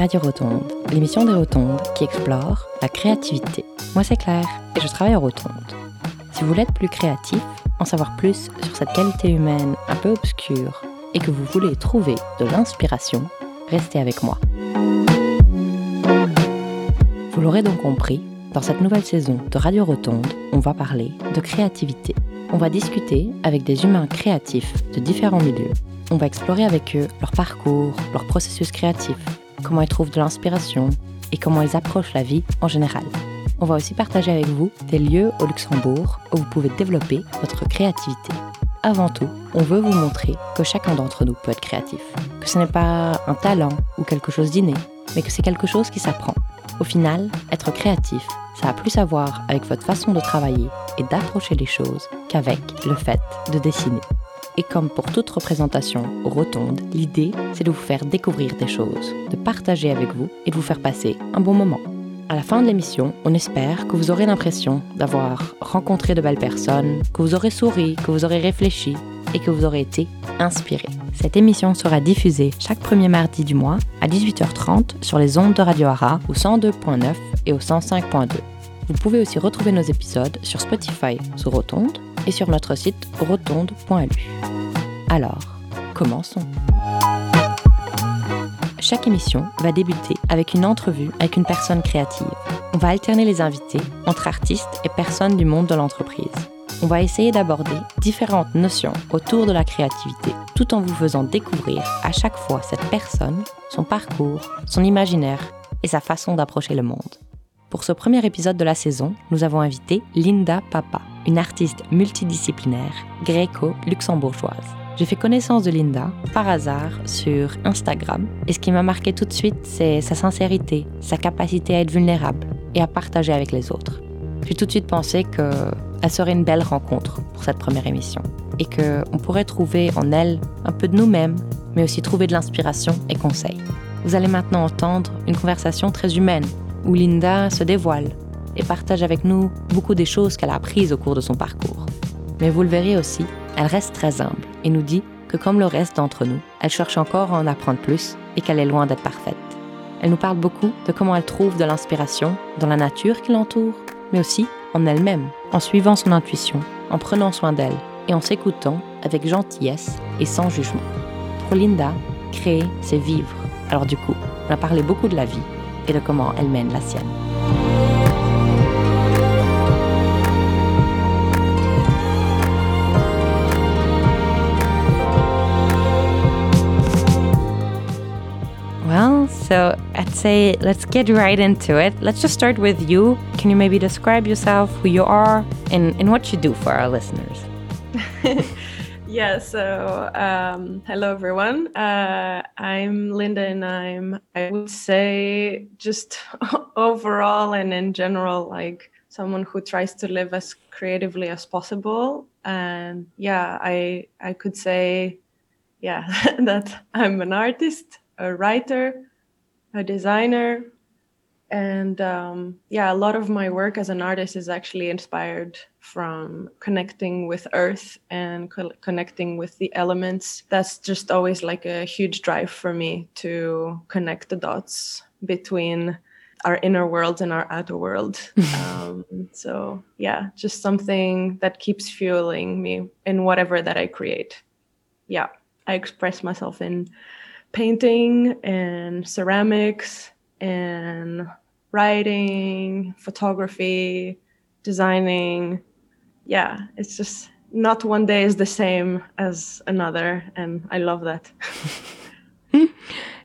Radio Rotonde, l'émission des Rotondes qui explore la créativité. Moi c'est Claire et je travaille à Rotonde. Si vous voulez être plus créatif, en savoir plus sur cette qualité humaine un peu obscure et que vous voulez trouver de l'inspiration, restez avec moi. Vous l'aurez donc compris, dans cette nouvelle saison de Radio Rotonde, on va parler de créativité. On va discuter avec des humains créatifs de différents milieux on va explorer avec eux leur parcours, leur processus créatif, comment ils trouvent de l'inspiration et comment ils approchent la vie en général. On va aussi partager avec vous des lieux au Luxembourg où vous pouvez développer votre créativité. Avant tout, on veut vous montrer que chacun d'entre nous peut être créatif, que ce n'est pas un talent ou quelque chose d'inné, mais que c'est quelque chose qui s'apprend. Au final, être créatif, ça a plus à voir avec votre façon de travailler et d'approcher les choses qu'avec le fait de dessiner. Et comme pour toute représentation rotonde, l'idée, c'est de vous faire découvrir des choses, de partager avec vous et de vous faire passer un bon moment. À la fin de l'émission, on espère que vous aurez l'impression d'avoir rencontré de belles personnes, que vous aurez souri, que vous aurez réfléchi et que vous aurez été inspiré. Cette émission sera diffusée chaque premier mardi du mois à 18h30 sur les ondes de Radio Ara au 102.9 et au 105.2. Vous pouvez aussi retrouver nos épisodes sur Spotify sous Rotonde et sur notre site rotonde.lu. Alors, commençons. Chaque émission va débuter avec une entrevue avec une personne créative. On va alterner les invités entre artistes et personnes du monde de l'entreprise. On va essayer d'aborder différentes notions autour de la créativité, tout en vous faisant découvrir à chaque fois cette personne, son parcours, son imaginaire et sa façon d'approcher le monde. Pour ce premier épisode de la saison, nous avons invité Linda Papa, une artiste multidisciplinaire gréco-luxembourgeoise. J'ai fait connaissance de Linda par hasard sur Instagram et ce qui m'a marqué tout de suite, c'est sa sincérité, sa capacité à être vulnérable et à partager avec les autres. J'ai tout de suite pensé qu'elle serait une belle rencontre pour cette première émission et qu'on pourrait trouver en elle un peu de nous-mêmes, mais aussi trouver de l'inspiration et conseils. Vous allez maintenant entendre une conversation très humaine où Linda se dévoile et partage avec nous beaucoup des choses qu'elle a apprises au cours de son parcours. Mais vous le verrez aussi, elle reste très humble et nous dit que comme le reste d'entre nous, elle cherche encore à en apprendre plus et qu'elle est loin d'être parfaite. Elle nous parle beaucoup de comment elle trouve de l'inspiration dans la nature qui l'entoure, mais aussi en elle-même, en suivant son intuition, en prenant soin d'elle et en s'écoutant avec gentillesse et sans jugement. Pour Linda, créer, c'est vivre. Alors du coup, on a parlé beaucoup de la vie et de comment elle mène la sienne. Well, so I'd say let's get right into it. Let's just start with you. Can you maybe describe yourself, who you are, and, and what you do for our listeners? yeah, so um, hello everyone. Uh, I'm Linda, and I'm, I would say, just overall and in general, like someone who tries to live as creatively as possible. And yeah, I I could say, yeah, that I'm an artist a writer, a designer, and um, yeah, a lot of my work as an artist is actually inspired from connecting with Earth and co- connecting with the elements. That's just always like a huge drive for me to connect the dots between our inner world and our outer world. um, so yeah, just something that keeps fueling me in whatever that I create. Yeah, I express myself in painting and ceramics and writing, photography, designing. Yeah, it's just not one day is the same as another and I love that.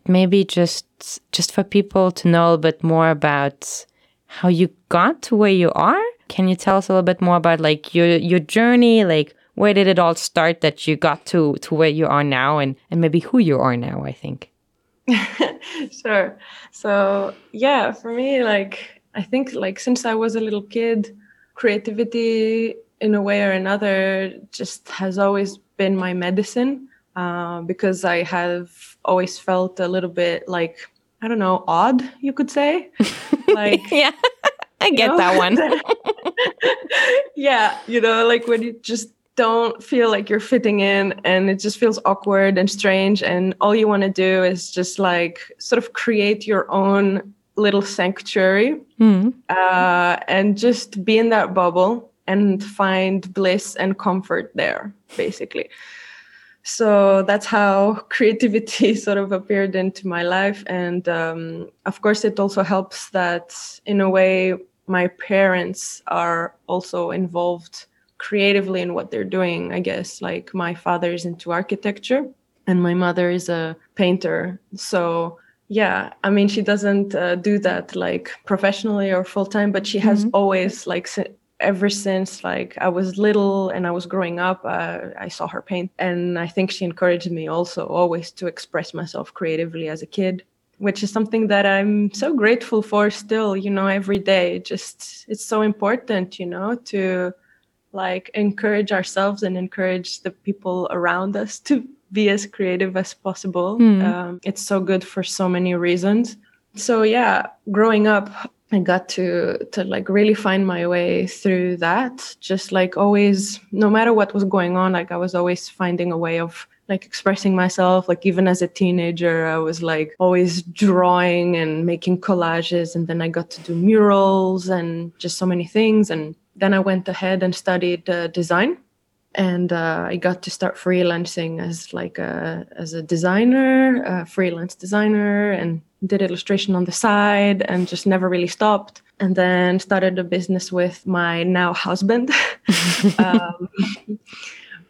Maybe just just for people to know a little bit more about how you got to where you are. Can you tell us a little bit more about like your your journey, like where did it all start that you got to to where you are now and and maybe who you are now i think sure so yeah for me like i think like since i was a little kid creativity in a way or another just has always been my medicine uh, because i have always felt a little bit like i don't know odd you could say like yeah I get know? that one. yeah, you know, like when you just don't feel like you're fitting in and it just feels awkward and strange and all you want to do is just like sort of create your own little sanctuary mm. uh, and just be in that bubble and find bliss and comfort there basically. So that's how creativity sort of appeared into my life. And um, of course it also helps that in a way my parents are also involved creatively in what they're doing i guess. Like my father is into architecture and my mother is a painter. So yeah i mean she doesn't uh, do that like professionally or full time but she has mm-hmm. always like ever since like I was little and I was growing up, uh, I saw her paint, and I think she encouraged me also always to express myself creatively as a kid, which is something that I'm so grateful for still. You know, every day, just it's so important, you know, to like encourage ourselves and encourage the people around us to be as creative as possible. Mm. Um, it's so good for so many reasons. So yeah, growing up, I got to to like really find my way through that. Just like always, no matter what was going on, like I was always finding a way of like expressing myself. Like even as a teenager, I was like always drawing and making collages, and then I got to do murals and just so many things. And then I went ahead and studied uh, design and uh, I got to start freelancing as like a as a designer, a freelance designer, and did illustration on the side, and just never really stopped. And then started a business with my now husband, um,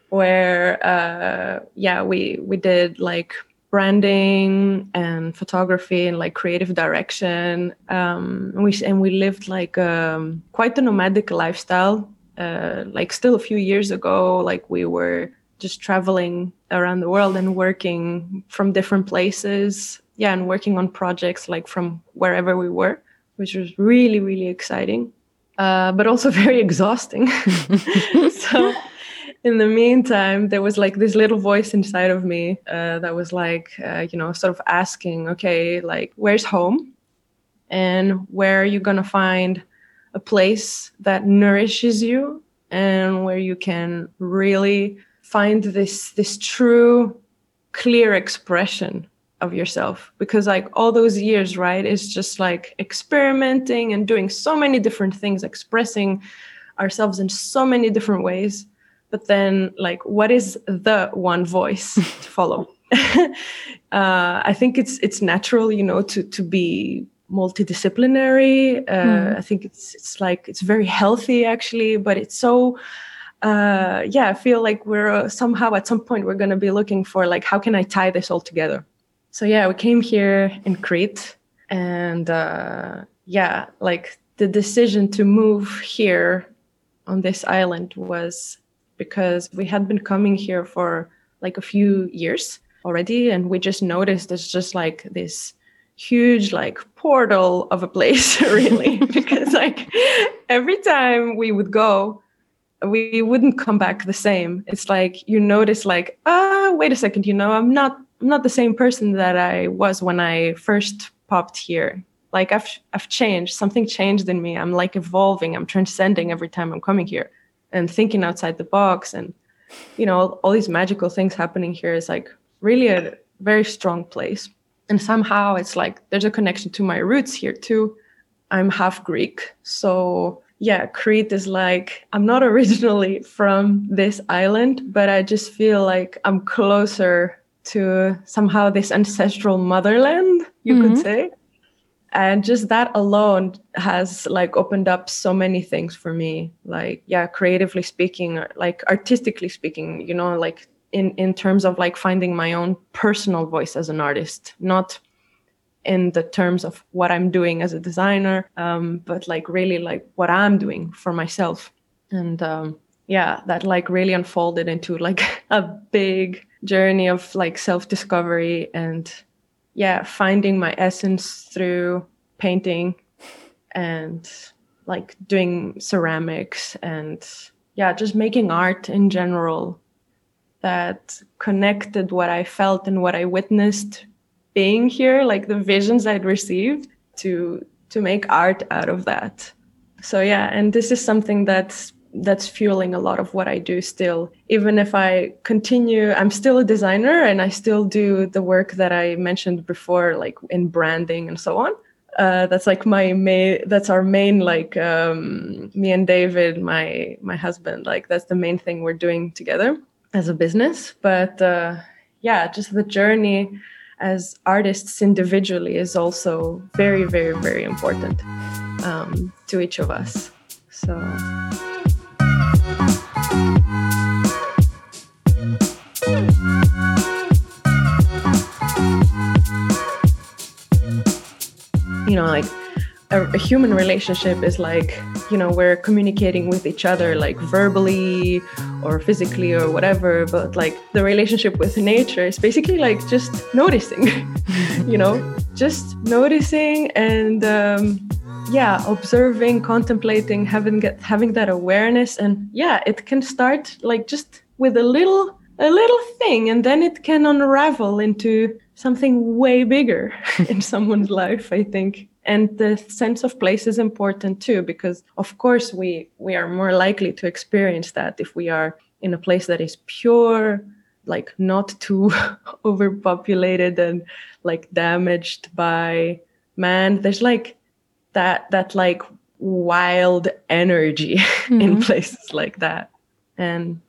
where uh, yeah, we we did like branding and photography and like creative direction. Um, and we and we lived like um, quite a nomadic lifestyle uh, like still a few years ago, like we were just traveling around the world and working from different places. Yeah, and working on projects like from wherever we were, which was really, really exciting, uh, but also very exhausting. so, in the meantime, there was like this little voice inside of me uh, that was like, uh, you know, sort of asking, okay, like, where's home? And where are you going to find a place that nourishes you and where you can really find this this true clear expression of yourself. Because like all those years right is just like experimenting and doing so many different things expressing ourselves in so many different ways. But then like what is the one voice to follow? Uh, i think it's it's natural you know to to be multidisciplinary. Uh, mm. I think it's it's like it's very healthy actually, but it's so. Uh, yeah, I feel like we're uh, somehow at some point we're going to be looking for like how can I tie this all together. So yeah, we came here in Crete, and uh, yeah, like the decision to move here on this island was because we had been coming here for like a few years already, and we just noticed it's just like this huge like portal of a place really because like every time we would go we wouldn't come back the same. It's like you notice like ah wait a second you know i'm not i'm not the same person that i was when i first popped here. Like i've i've changed. Something changed in me. I'm like evolving. I'm transcending every time i'm coming here and thinking outside the box and you know all these magical things happening here is like really a very strong place and somehow it's like there's a connection to my roots here too. I'm half greek. So yeah crete is like i'm not originally from this island but i just feel like i'm closer to somehow this ancestral motherland you mm-hmm. could say. And just that alone has like opened up so many things for me. Like yeah creatively speaking like artistically speaking you know like in in terms of like finding my own personal voice as an artist not in the terms of what i'm doing as a designer um, but like really like what i'm doing for myself. And um, yeah that like really unfolded into like a big journey of like self-discovery and yeah finding my essence through painting and like doing ceramics and yeah just making art in general that connected what I felt and what I witnessed being here, like the visions I'd received, to to make art out of that. So yeah, and this is something that's that's fueling a lot of what I do still. Even if I continue, I'm still a designer and I still do the work that I mentioned before, like in branding and so on. Uh, that's like my main that's our main like um, me and david my my husband like that's the main thing we're doing together as a business but uh, yeah just the journey as artists individually is also very very very important um, to each of us. So. You know like a, a, human relationship is like you know we're communicating with each other like verbally or physically or whatever but like the relationship with nature is basically like just noticing you know? Just noticing and um, yeah observing contemplating having get, having that awareness and yeah it can start like just with a little a little thing and then it can unravel into something way bigger in someone's life i think and the sense of place is important too because of course we we are more likely to experience that if we are in a place that is pure like not too overpopulated and like damaged by man. There's like that that like wild energy mm-hmm. in places like that. And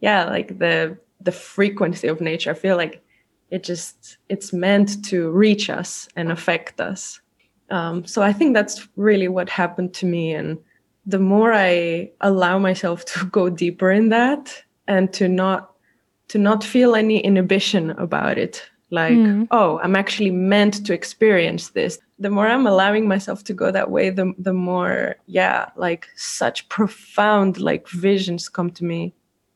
yeah like the the frequency of nature i feel like it just it's meant to reach us and affect us um, so i think that's really what happened to me. And the more i allow myself to go deeper in that and to not to not feel any inhibition about it like mm. oh i'm actually meant to experience this. The more i'm allowing myself to go that way the the more yeah like such profound like visions come to me.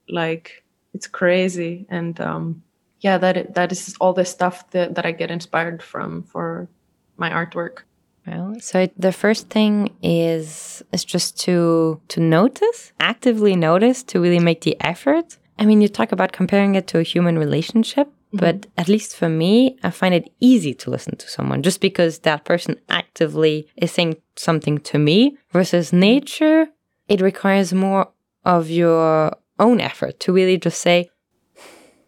Like it's crazy. And um yeah that that is all the stuff that, that i get inspired from for my artwork well, so the first thing is is just to to notice, actively notice, to really make the effort. I mean, you talk about comparing it to a human relationship, mm-hmm. but at least for me, I find it easy to listen to someone just because that person actively is saying something to me versus nature. It requires more of your own effort to really just say,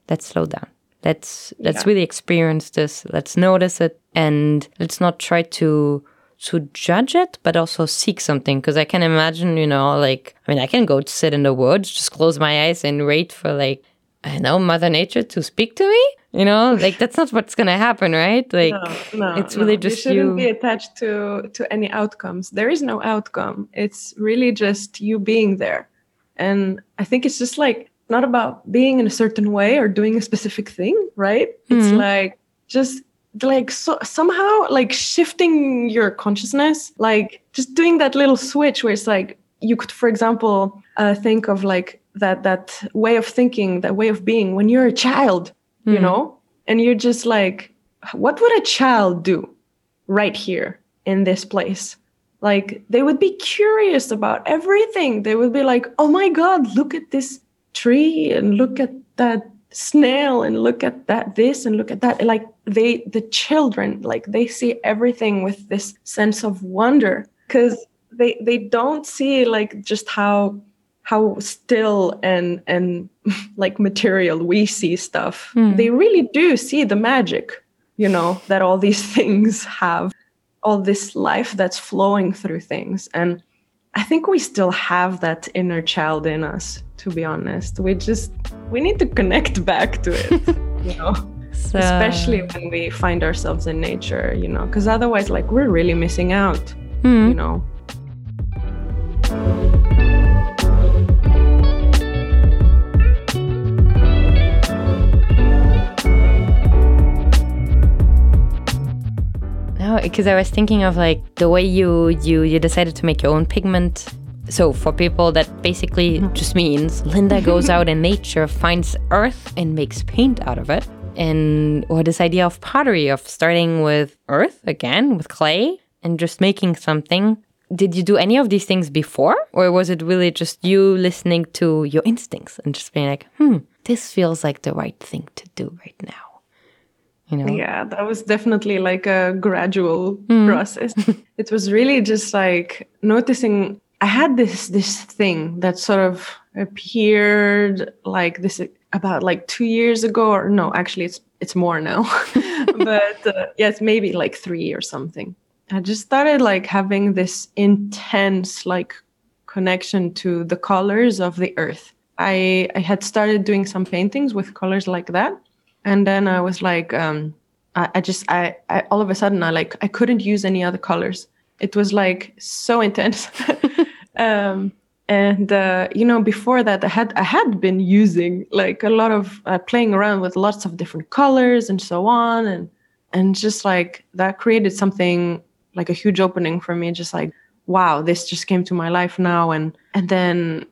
let's slow down. Let's let's yeah. really experience this. Let's notice it and let's not try to to judge it, but also seek something. Because I can imagine, you know, like I mean, I can go sit in the woods, just close my eyes and wait for like I know Mother Nature to speak to me. You know, like that's not what's gonna happen, right? Like no, no, it's really no. just you shouldn't you. be attached to to any outcomes. There is no outcome. It's really just you being there, and I think it's just like not about being in a certain way or doing a specific thing, right? Mm-hmm. It's like just like so somehow like shifting your consciousness like just doing that little switch where it's like you could for example uh, think of like that that way of thinking that way of being when you're a child mm-hmm. you know? And you're just like what would a child do right here in this place? Like they would be curious about everything. They would be like oh my god look at this tree and look at that snail and look at that this and look at that. Like they the children like they see everything with this sense of wonder because they they don't see like just how how still and and like material we see stuff. Mm. they really do see the magic you know that all these things have all this life that's flowing through things. And i think we still have that inner child in us to be honest. We just we need to connect back to it you know so... especially when we find ourselves in nature you know because otherwise like we're really missing out mm. you know No, because I was thinking of like the way you you you decided to make your own pigment so, for people, that basically just means Linda goes out in nature, finds earth, and makes paint out of it. And or this idea of pottery, of starting with earth again, with clay, and just making something. Did you do any of these things before? Or was it really just you listening to your instincts and just being like, hmm, this feels like the right thing to do right now? You know? Yeah, that was definitely like a gradual mm. process. it was really just like noticing I had this this thing that sort of appeared like this about like two years ago, or no, actually it's it's more now, but uh, yes, maybe like three or something. I just started like having this intense like connection to the colors of the earth. I I had started doing some paintings with colors like that, and then I was like, um, I, I just I, I all of a sudden I like I couldn't use any other colors. It was like so intense. um, and uh, you know before that i had i had been using like a lot of uh, playing around with lots of different colors and so on. And and just like that created something like a huge opening for me. Just like wow this just came to my life now. And and then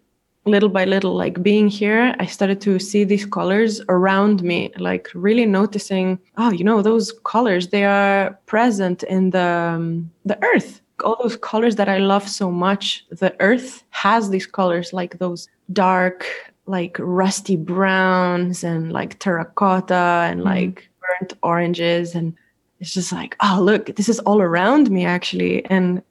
little by little like being here i started to see these colors around me like really noticing oh you know those colors they are present in the um, the earth all those colors that i love so much the earth has these colors like those dark like rusty browns and like terracotta and mm. like burnt oranges and it's just like oh look this is all around me actually and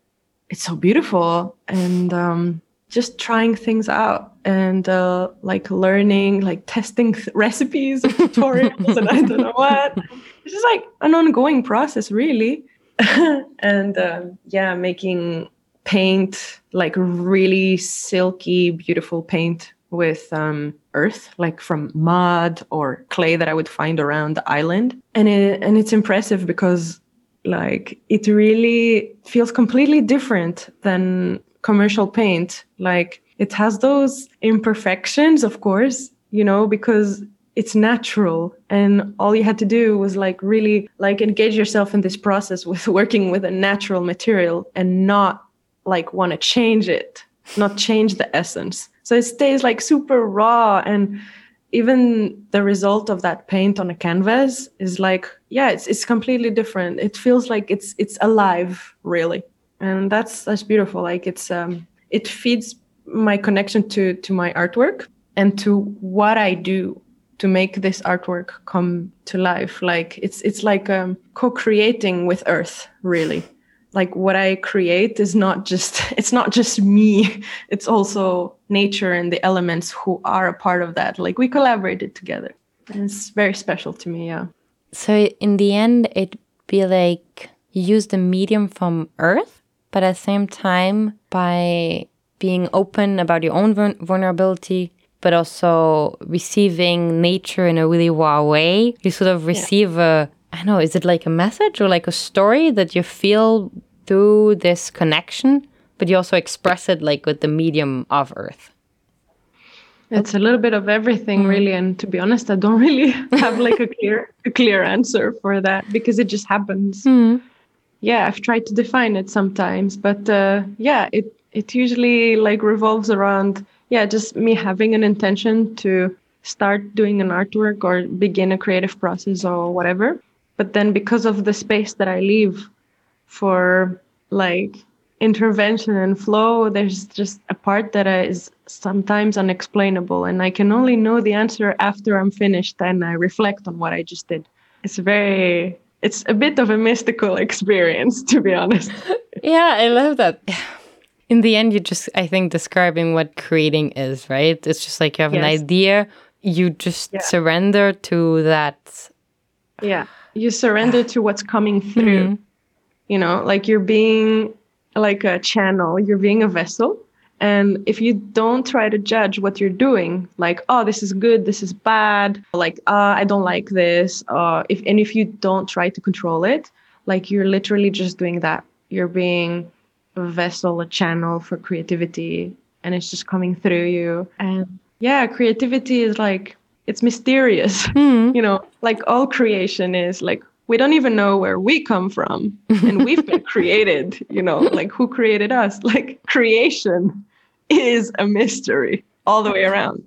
it's so beautiful and um just trying things out and uh, like learning, like testing th- recipes and tutorials and I don't know what. It's just like an ongoing process, really. and um, yeah, making paint like really silky, beautiful paint with um, earth, like from mud or clay that I would find around the island. And it, and it's impressive because like it really feels completely different than commercial paint. Like it has those imperfections, of course, you know, because it's natural. And all you had to do was like really like engage yourself in this process with working with a natural material and not like want to change it not change the essence. So it stays like super raw. And even the result of that paint on a canvas is like yeah it's it's completely different. It feels like it's it's alive really. And that's that's beautiful. Like it's um it feeds my connection to to my artwork and to what i do to make this artwork come to life. Like it's it's like um, co-creating with earth really. Like what i create is not just it's not just me. It's also nature and the elements who are a part of that. Like we collaborated together. And it's very special to me yeah. So in the end it be like you use the medium from earth but at the same time, by being open about your own vulnerability, but also receiving nature in a really wow way, you sort of receive yeah. a, I don't know, is it like a message or like a story that you feel through this connection, but you also express it like with the medium of Earth? It's a little bit of everything, mm. really. And to be honest, I don't really have like a clear, a clear answer for that because it just happens. Mm yeah i've tried to define it sometimes but uh, yeah it it usually like revolves around yeah just me having an intention to start doing an artwork or begin a creative process or whatever but then because of the space that i leave for like intervention and flow there's just a part that is sometimes unexplainable and i can only know the answer after i'm finished and i reflect on what i just did it's very it's a bit of a mystical experience, to be honest. yeah, I love that. In the end, you're just, I think, describing what creating is, right? It's just like you have yes. an idea, you just yeah. surrender to that. Yeah, you surrender to what's coming through. Mm -hmm. You know, like you're being like a channel, you're being a vessel and if you don't try to judge what you're doing, like, oh, this is good, this is bad, like, uh, I don't like this, uh, if and if you don't try to control it, like you're literally just doing that. You're being vessel, a channel for creativity, and it's just coming through you. And yeah, creativity is like it's mysterious. Mm. you know, like all creation is like we don't even know where we come from and we've been created you know like who created us like creation is a mystery all the way around.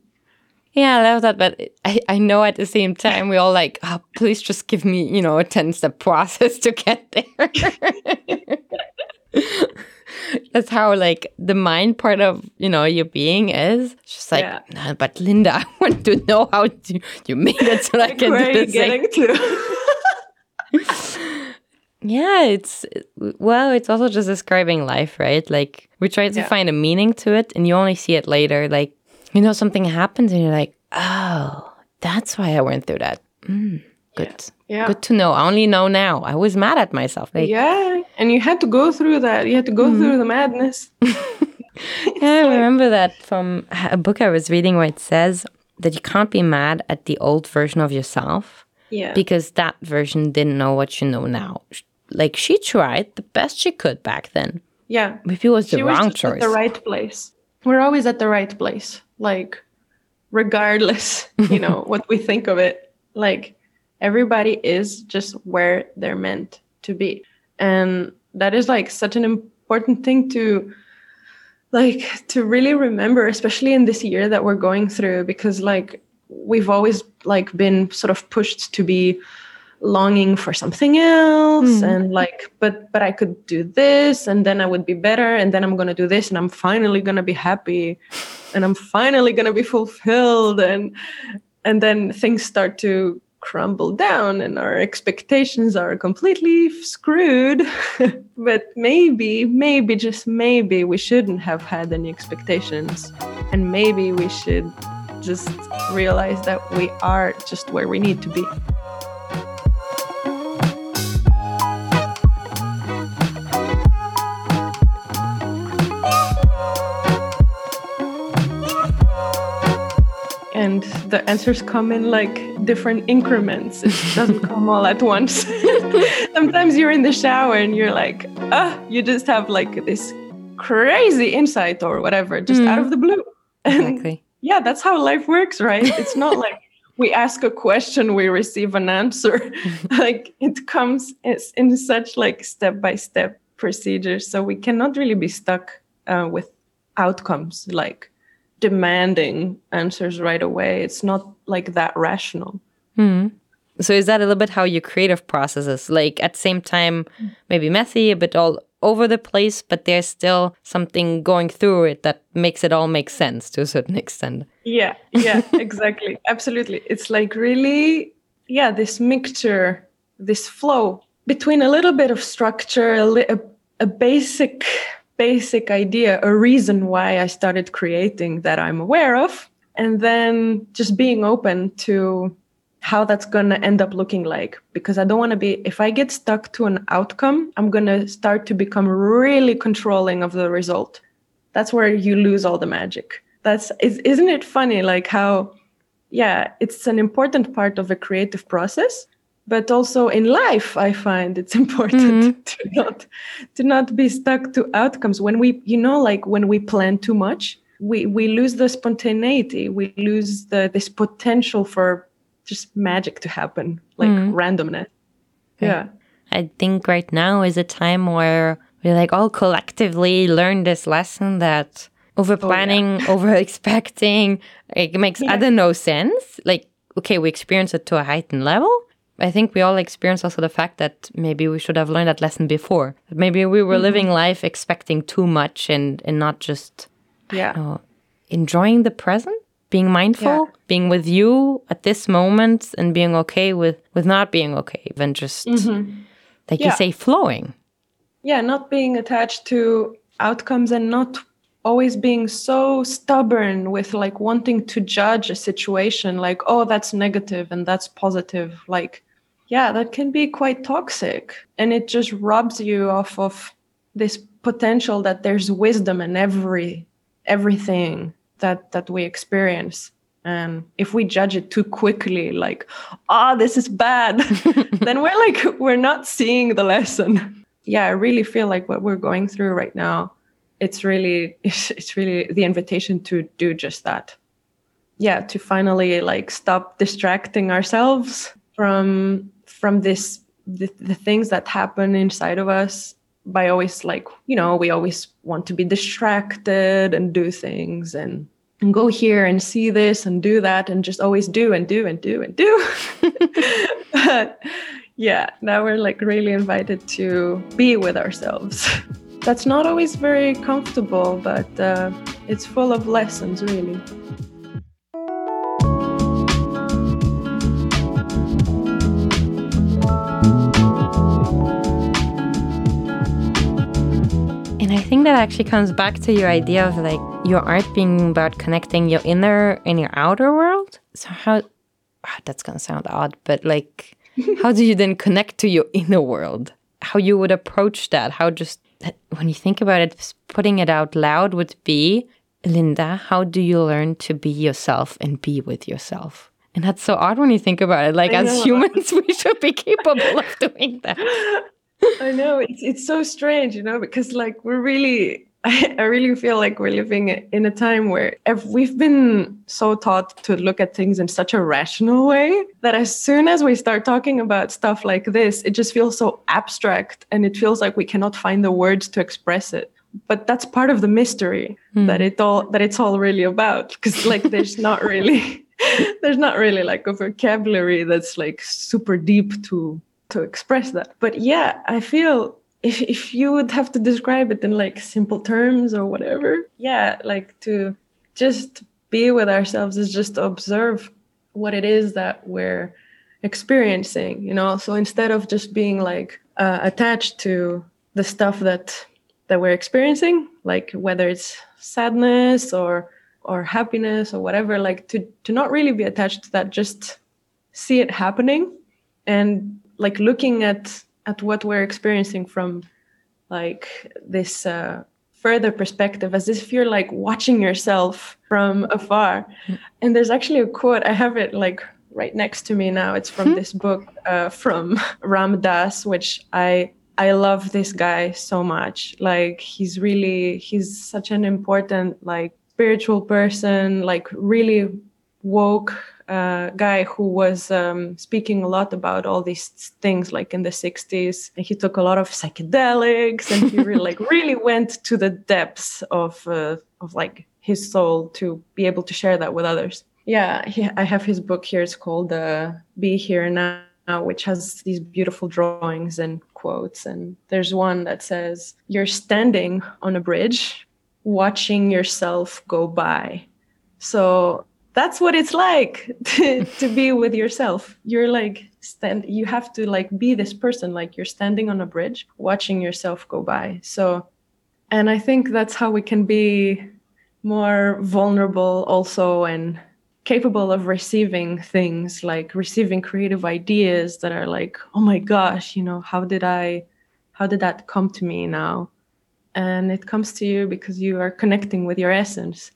Yeah, I love that. But I, I know at the same time, we all like, oh, please just give me, you know, a 10 step process to get there. That's how like the mind part of, you know, your being is. It's just like, yeah. nah, but Linda, I want to know how to, you made it so I can Where do are you getting to? Yeah, it's well, it's also just describing life, right? Like we try to Yeah. find a meaning to it and you only see it later. Like, you know, something happens and you're like, oh, that's why I went through that. Mm, good. Yeah. Good to know. I only know now. I was mad at myself. Like, Yeah. And you had to go through that. You had to go Mm-hmm. through the madness. Yeah, I remember that from a book I was reading where it says that you can't be mad at the old version of yourself Yeah. because that version didn't know what you know now. Like she tried the best she could back then. yeah. Maybe it was the she was wrong just choice. at the right place. We're always at the right place, like regardless, you know, what we think of it. Like everybody is just where they're meant to be, and that is like such an important thing to like to really remember especially in this year that we're going through because like we've always like been sort of pushed to be longing for something else mm. and like but but I could do this and then I would be better and then I'm going to do this and I'm finally going to be happy and I'm finally going to be fulfilled and and then things start to crumble down and our expectations are completely screwed. But maybe maybe just maybe we shouldn't have had any expectations. And maybe we should just realize that we are just where we need to be and the answers come in like different increments. It doesn't come all at once. Sometimes you're in the shower and you're like, ah, you just have like this crazy insight or whatever, just out of the blue. And Exactly. yeah, that's how life works, right? It's not like we ask a question, we receive an answer. like it comes it's in such like step by step procedures. So we cannot really be stuck uh, with outcomes like demanding answers right away. It's not like that rational. Hmm. So is that a little bit how your creative process is? Like at the same time, maybe messy, a bit all over the place, but there's still something going through it that makes it all make sense to a certain extent. Yeah, yeah, exactly. Absolutely. It's like really, yeah, this mixture, this flow between a little bit of structure, a, a, a basic, basic idea, a reason why I started creating that I'm aware of, and then just being open to how that's going to end up looking like. Because i don't want to be if i get stuck to an outcome i'm going to start to become really controlling of the result. That's where you lose all the magic. That's is, isn't it funny like how yeah it's an important part of a creative process but also in life i find it's important mm-hmm. to not to not be stuck to outcomes. When we you know like when we plan too much we we lose the spontaneity. We lose the this potential for just magic to happen like mm-hmm. randomness. Yeah. I think right now is a time where we like all collectively learn this lesson that over oh, planning, over expecting, it makes other no sense. Like, okay, we experience it to a heightened level. I think we all experience also the fact that maybe we should have learned that lesson before. Maybe we were mm-hmm. living life expecting too much and, and not just yeah. know, enjoying the present, being mindful, being with you at this moment, and being okay with with not being okay, even just mm-hmm. like you say, flowing. yeah not being attached to outcomes and not always being so stubborn with like wanting to judge a situation like oh that's negative and that's positive like yeah that can be quite toxic. And it just robs you off of this potential that there's wisdom in every everything that that we experience. And if we judge it too quickly like ah this is bad then we're like we're not seeing the lesson. Yeah i really feel like what we're going through right now it's really it's, really the invitation to do just that. Yeah to finally like stop distracting ourselves from from this the, the things that happen inside of us by always like you know we always want to be distracted and do things and and go here and see this and do that and just always do and do and do and do. But yeah now we're like really invited to be with ourselves that's not always very comfortable but uh, it's full of lessons really And I think that actually comes back to your idea of like your art being about connecting your inner and your outer world. So how ah, that's gonna sound odd, but like how do you then connect to your inner world? How you would approach that? How just when you think about it, putting it out loud would be, Linda, how do you learn to be yourself and be with yourself? And that's so odd when you think about it. Like I as know. humans, we should be capable of doing that. I know it's it's so strange, you know, because like we're really I, I really feel like we're living in a time where if we've been so taught to look at things in such a rational way that as soon as we start talking about stuff like this, it just feels so abstract and it feels like we cannot find the words to express it. But that's part of the mystery mm. that it all that it's all really about. Because like there's not really there's not really like a vocabulary that's like super deep to to express that. But yeah, I feel if if you would have to describe it in like simple terms or whatever, yeah, like to just be with ourselves is just to observe what it is that we're experiencing, you know. So instead of just being like uh, attached to the stuff that that we're experiencing, like whether it's sadness or or happiness or whatever, like to to not really be attached to that, just see it happening and like looking at at what we're experiencing from like this uh, further perspective as if you're like watching yourself from afar. And there's actually a quote i have it like right next to me now. It's from hmm. this book uh, from Ram Dass which i i love this guy so much. Like he's really he's such an important like spiritual person like really woke uh, guy who was um, speaking a lot about all these things like in the 60s and he took a lot of psychedelics and he really like really went to the depths of uh, of like his soul to be able to share that with others. Yeah he, i have his book here. It's called uh, be here now which has these beautiful drawings and quotes. And there's one that says you're standing on a bridge watching yourself go by. So that's what it's like to, to be with yourself. You're like stand you have to like be this person like you're standing on a bridge watching yourself go by. So and i think that's how we can be more vulnerable also and capable of receiving things like receiving creative ideas that are like oh my gosh you know how did i how did that come to me now? And it comes to you because you are connecting with your essence.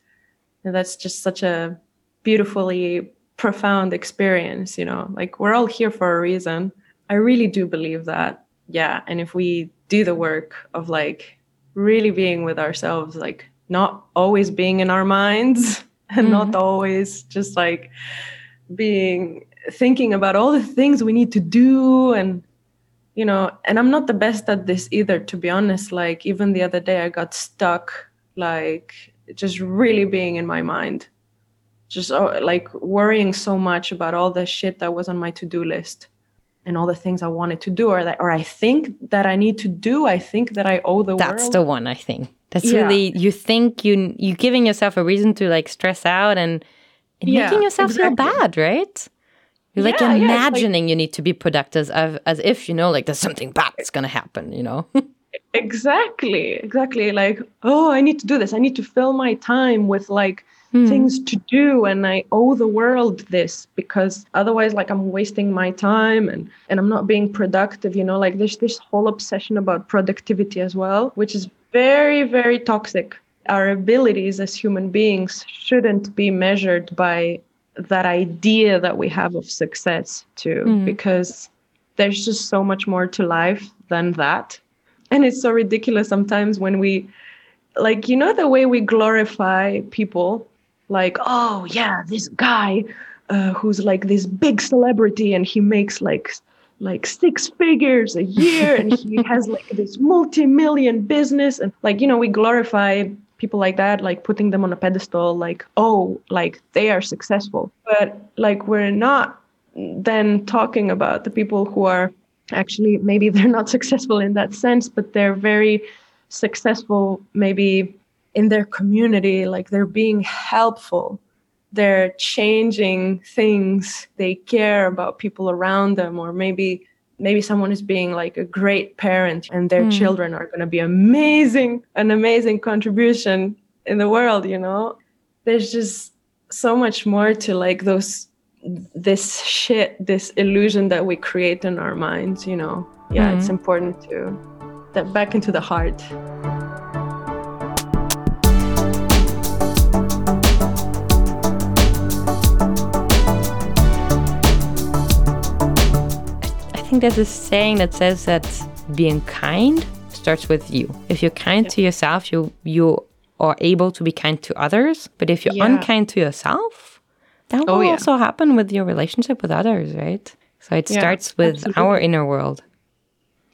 And that's just such a beautifully profound experience you know? Like we're all here for a reason. I really do believe that yeah. And if we do the work of like really being with ourselves like not always being in our minds and mm-hmm. not always just like being thinking about all the things we need to do and you know and i'm not the best at this either to be honest. Like even the other day i got stuck like just really being in my mind just uh, like worrying so much about all the shit that was on my to-do list and all the things I wanted to do or that or I think that I need to do. I think that I owe the world. That's world. the one I think. That's yeah. really you think you you giving yourself a reason to like stress out and, and yeah, making yourself exactly. feel bad, right? You're like yeah, imagining like, you need to be productive as, as if you know like there's something bad that's gonna happen, you know. exactly, exactly. Like oh, I need to do this. I need to fill my time with like mm. things to do and I owe the world this because otherwise like I'm wasting my time and and I'm not being productive, you know, like there's this whole obsession about productivity as well, which is very very toxic. Our abilities as human beings shouldn't be measured by that idea that we have of success too mm. because there's just so much more to life than that and it's so ridiculous sometimes when we like you know the way we glorify people like oh yeah this guy uh, who's like this big celebrity and he makes like like six figures a year and he has like this multi-million business and like you know we glorify people like that like putting them on a pedestal like oh like they are successful. But like we're not then talking about the people who are actually maybe they're not successful in that sense but they're very successful maybe in their community like they're being helpful. They're changing things. They care about people around them or maybe maybe someone is being like a great parent and their mm. children are going to be amazing an amazing contribution in the world you know? There's just so much more to like those this shit this illusion that we create in our minds you know? Yeah mm. it's important to step back into the heart think there's a saying that says that being kind starts with you. If you're kind yeah. to yourself, you you are able to be kind to others. But if you're yeah. unkind to yourself, that oh, will yeah. also happen with your relationship with others, right? So it starts with absolutely. our inner world.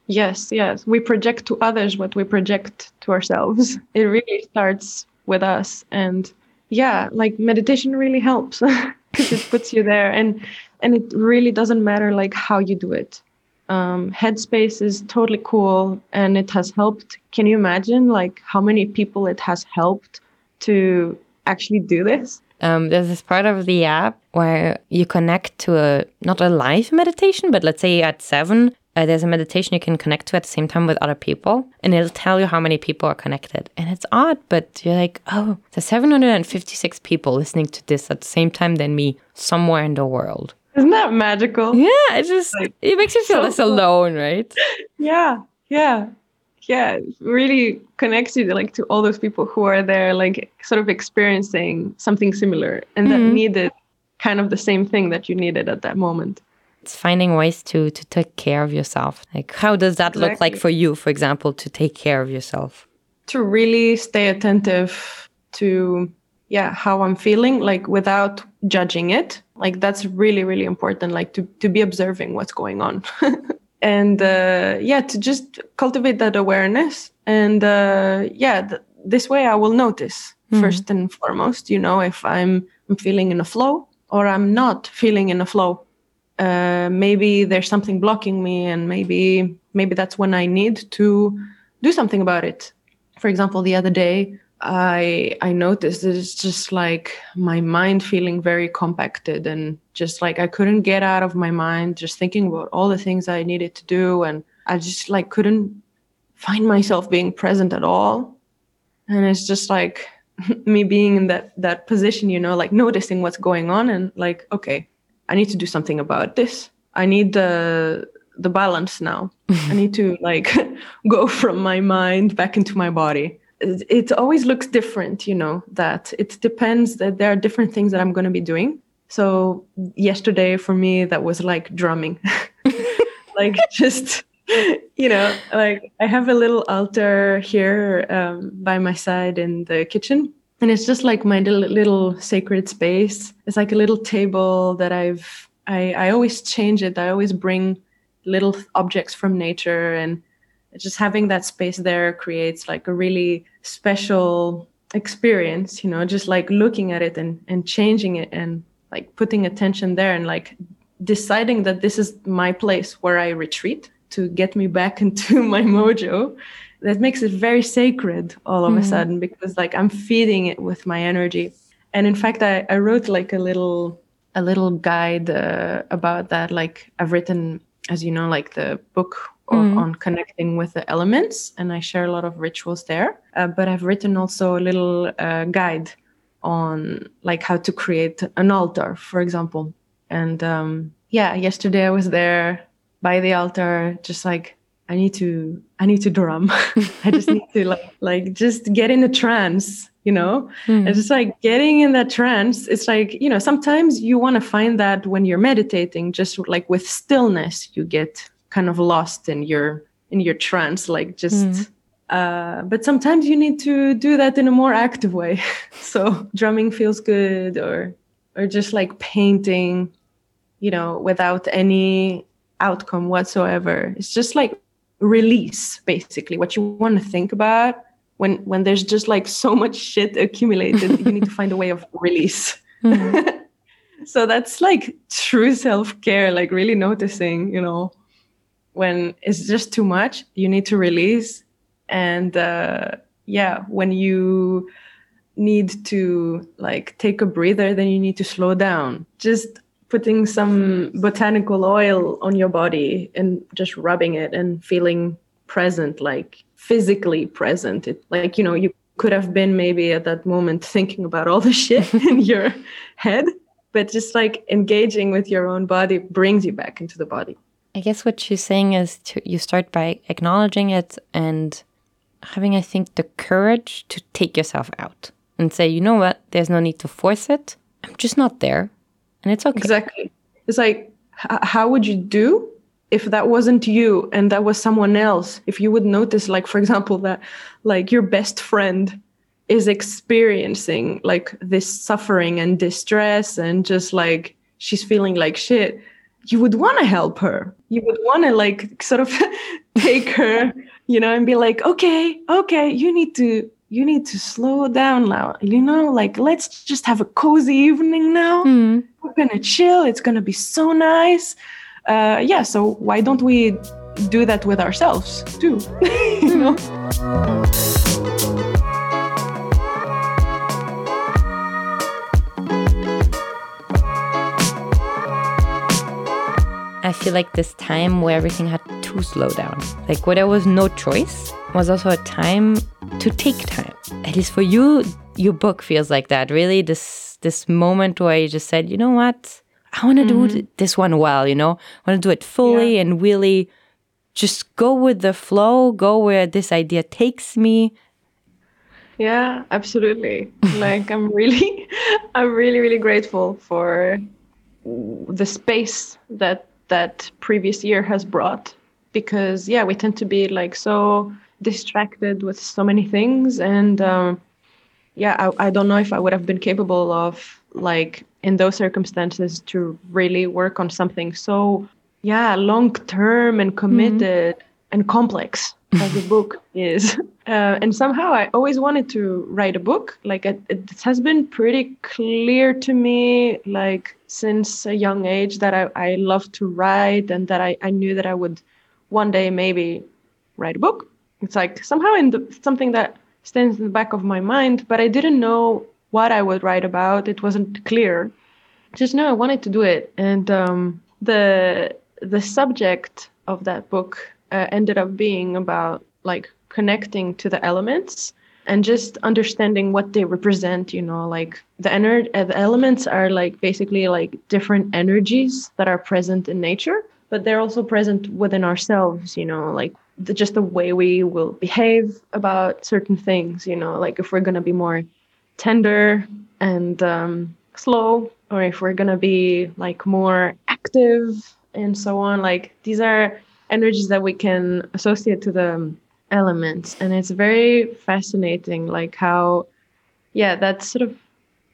Yes, yes. We project to others what we project to ourselves. It really starts with us. And yeah, like meditation really helps because it puts you there and and it really doesn't matter like how you do it um, Headspace is totally cool and it has helped. Can you imagine like how many people it has helped to actually do this? Um, there's this part of the app where you connect to a not a live meditation, but let's say at seven, uh, there's a meditation you can connect to at the same time with other people, and it'll tell you how many people are connected. And it's odd, but you're like, oh, there's 756 people listening to this at the same time than me somewhere in the world. Isn't that magical? Yeah, it just like, it makes you feel so less cool. alone, right? Yeah, yeah, yeah. It really connects you like to all those people who are there, like sort of experiencing something similar and mm-hmm. that needed kind of the same thing that you needed at that moment. It's finding ways to to take care of yourself. Like, how does that exactly. look like for you, for example, to take care of yourself? To really stay attentive to yeah how i'm feeling like without judging it. Like that's really really important like to to be observing what's going on. And uh, yeah to just cultivate that awareness. And uh, yeah th- this way i will notice mm-hmm. first and foremost you know if i'm i'm feeling in a flow or i'm not feeling in a flow. Uh, maybe there's something blocking me and maybe maybe that's when i need to do something about it. For example the other day I I noticed that it's just like my mind feeling very compacted and just like I couldn't get out of my mind just thinking about all the things I needed to do and I just like couldn't find myself being present at all. And it's just like me being in that that position, you know, like noticing what's going on and like okay, I need to do something about this. I need the the balance now. I need to like go from my mind back into my body it always looks different you know that it depends that there are different things that i'm going to be doing. So yesterday for me that was like drumming. Like just you know like i have a little altar here um, by my side in the kitchen. And it's just like my little, little sacred space. It's like a little table that i've I, I always change it. I always bring little objects from nature. And just having that space there creates like a really special experience you know just like looking at it and and changing it and like putting attention there and like deciding that this is my place where i retreat to get me back into my mojo that makes it very sacred all of mm-hmm. a sudden because like i'm feeding it with my energy and in fact i, I wrote like a little a little guide uh, about that like i've written as you know like the book mm. on connecting with the elements, and I share a lot of rituals there. Uh, but I've written also a little uh, guide on like how to create an altar, for example. And um, yeah, yesterday I was there by the altar, just like I need to, I need to drum. I just need to like, like just get in a trance you know mm. and just like getting in that trance it's like you know sometimes you want to find that when you're meditating just like with stillness you get kind of lost in your in your trance like just mm. uh, but sometimes you need to do that in a more active way. So drumming feels good or or just like painting you know without any outcome whatsoever. It's just like release basically what you want to think about. When when there's just like so much shit accumulated you need to find a way of release. Mm. so that's like true self-care like really noticing you know when it's just too much you need to release and uh, yeah when you need to like take a breather then you need to slow down just putting some botanical oil on your body and just rubbing it and feeling present, like physically present. It like, you know, you could have been maybe at that moment thinking about all the shit in your head, but just like engaging with your own body brings you back into the body. I guess what she's saying is to you start by acknowledging it and having, I think, the courage to take yourself out and say, you know what, there's no need to force it. I'm just not there. And it's okay. Exactly. It's like, how would you do if that wasn't you and that was someone else? If you would notice, like, for example, that like your best friend is experiencing like this suffering and distress and just like she's feeling like shit you would want to help her. You would want to like sort of take her you know and be like okay okay you need to you need to slow down now you know like let's just have a cozy evening now. Mm. we're gonna chill it's gonna be so nice. Uh yeah so why don't we do that with ourselves too you know I feel like this time where everything had to slow down, like where there was no choice, was also a time to take time. At least for you, your book feels like that. Really, this this moment where you just said, you know what, I want to mm-hmm. do this one well. You know, I want to do it fully yeah. and really just go with the flow, go where this idea takes me. Yeah, absolutely. like I'm really, I'm really, really grateful for the space that that previous year has brought because yeah we tend to be like so distracted with so many things and um, yeah I, I don't know if i would have been capable of like in those circumstances to really work on something so yeah long term and committed mm-hmm. and complex as the book is uh, and somehow i always wanted to write a book like it, it has been pretty clear to me like since a young age that I, I love to write and that I, I knew that I would one day maybe write a book. It's like somehow in the, something that stands in the back of my mind, but I didn't know what I would write about. It wasn't clear. Just know I wanted to do it, and um, the the subject of that book uh, ended up being about like connecting to the elements and just understanding what they represent you know like the ener- uh, the elements are like basically like different energies that are present in nature but they're also present within ourselves you know like the, just the way we will behave about certain things you know like if we're going to be more tender and um, slow or if we're going to be like more active and so on like these are energies that we can associate to the um, elements. And it's very fascinating like how yeah that sort of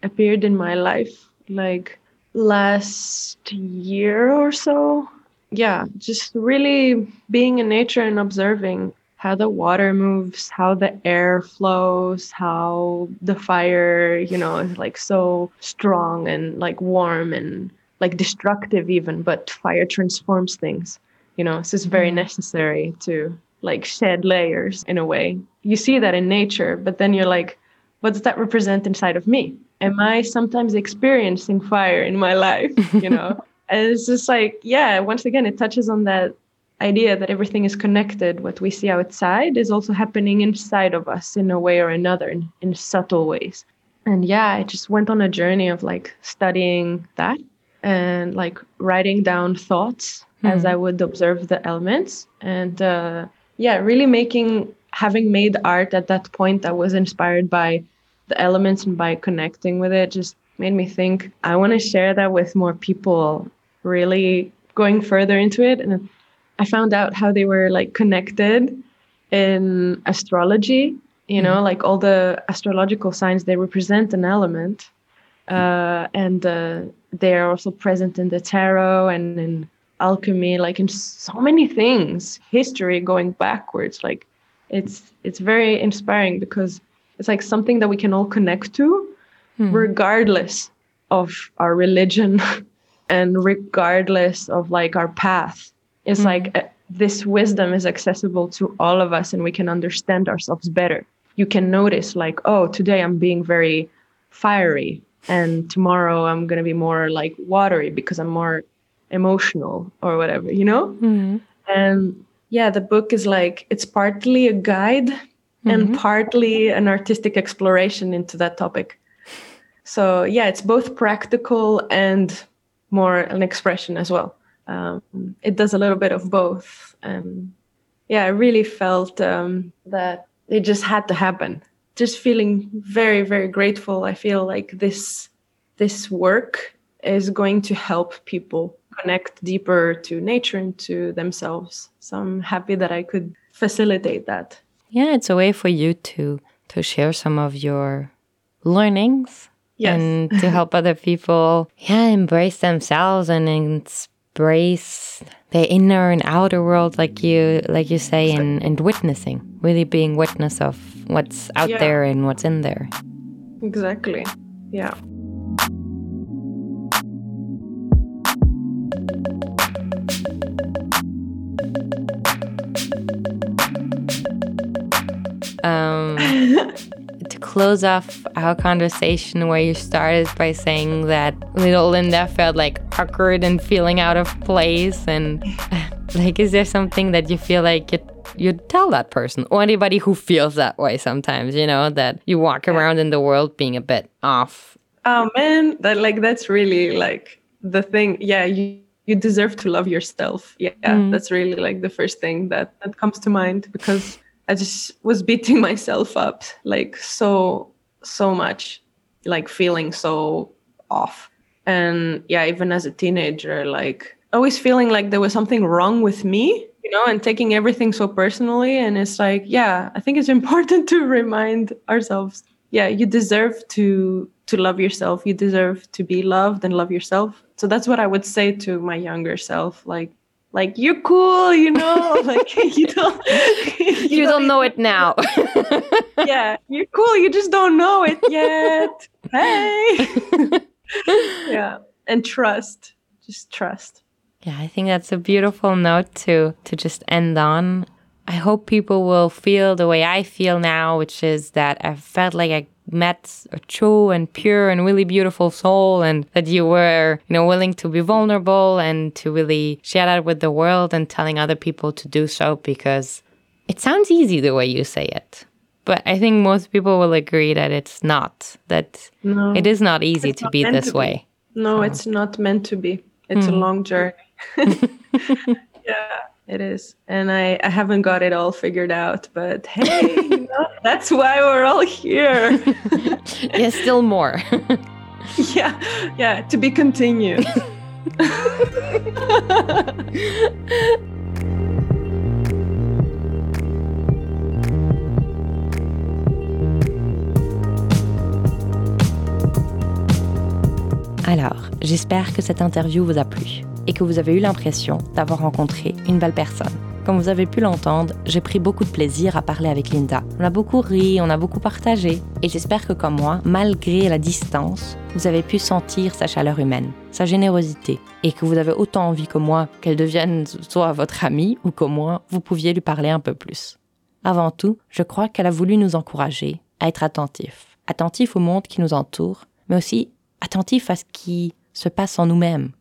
appeared in my life like last year or so. Yeah just really being in nature and observing how the water moves how the air flows how the fire you know is like so strong and like warm and like destructive even but fire transforms things you know it's just very mm-hmm. necessary to like shed layers in a way. You see that in nature, but then you're like, what does that represent inside of me? Am I sometimes experiencing fire in my life? You know? and it's just like, yeah, once again, it touches on that idea that everything is connected. What we see outside is also happening inside of us in a way or another, in, in subtle ways. And yeah, I just went on a journey of like studying that and like writing down thoughts mm. as. I would observe the elements. And uh, yeah really making having made art at that point that was inspired by the elements and by connecting with it just made me think i want to share that with more people really going further into it and i found out how they were like connected in astrology you know mm-hmm. like all the astrological signs they represent an element uh, and uh, they are also present in the tarot and in alchemy like in so many things history going backwards like it's it's very inspiring because it's like something that we can all connect to hmm. regardless of our religion and regardless of like our path it's hmm. like uh, this wisdom is accessible to all of us and we can understand ourselves better you can notice like oh today i'm being very fiery and tomorrow I'm gonna be more like watery because I'm more emotional or whatever, you know? Mm-hmm. And yeah, the book is like it's partly a guide and Mhm. partly an artistic exploration into that topic. So yeah, it's both practical and more an expression as well. Um, it does a little bit of both, and yeah, I really felt um, that it just had to happen. Just feeling very, very grateful. I feel like this this work is going to help people connect deeper to nature and to themselves. So I'm happy that I could facilitate that. Yeah, it's a way for you to to share some of your learnings Yes. and to help other people, yeah, embrace themselves and embrace the inner and outer world, like you like you say, and, and witnessing, really being witness of what's out Yeah. there and what's in there. Exactly. Yeah. Um, to close off our conversation where you started by saying that little Linda felt like awkward and feeling out of place and like is there something that you feel like you you'd tell that person or anybody who feels that way sometimes you know that you walk around in the world being a bit off Oh man, that like that's really like the thing. Yeah, you you deserve to love yourself. Yeah, Mm. that's really like the first thing that that comes to mind because I just was beating myself up like so so much, like feeling so off. And yeah, even as a teenager, like always feeling like there was something wrong with me, you know, and taking everything so personally. And it's like, yeah, I think it's important to remind ourselves, yeah, you deserve to to love yourself. You deserve to be loved and love yourself. So that's what I would say to my younger self, like. Like you're cool, you know. Like you don't, you, don't know it now yeah, you're cool. You just don't know it yet. hey. yeah, and trust. Just trust. Yeah, I think that's a beautiful note to to just end on. I hope people will feel the way I feel now, which is that I felt like I met a true and pure and really beautiful soul and that you were, you know, willing to be vulnerable and to really share that with the world and telling other people to do so because it sounds easy the way you say it. But I think most people will agree that it's not, that No, it is not easy to not be this to be. way. no, it's not meant to be. It's a hmm. long journey. yeah, it is, and I I haven't got it all figured out. But hey, you know, that's why we're all here. Yes, still more. yeah, yeah, to be continued. Alors, j'espère que cette interview vous a plu et que vous avez eu l'impression d'avoir rencontré une belle personne. Comme vous avez pu l'entendre, j'ai pris beaucoup de plaisir à parler avec Linda. On a beaucoup ri, on a beaucoup partagé et j'espère que comme moi, malgré la distance, vous avez pu sentir sa chaleur humaine, sa générosité et que vous avez autant envie que moi qu'elle devienne soit votre amie ou qu'au moins vous pouviez lui parler un peu plus. Avant tout, je crois qu'elle a voulu nous encourager à être attentifs. Attentifs au monde qui nous entoure, mais aussi attentifs à ce qui se passe en nous-mêmes.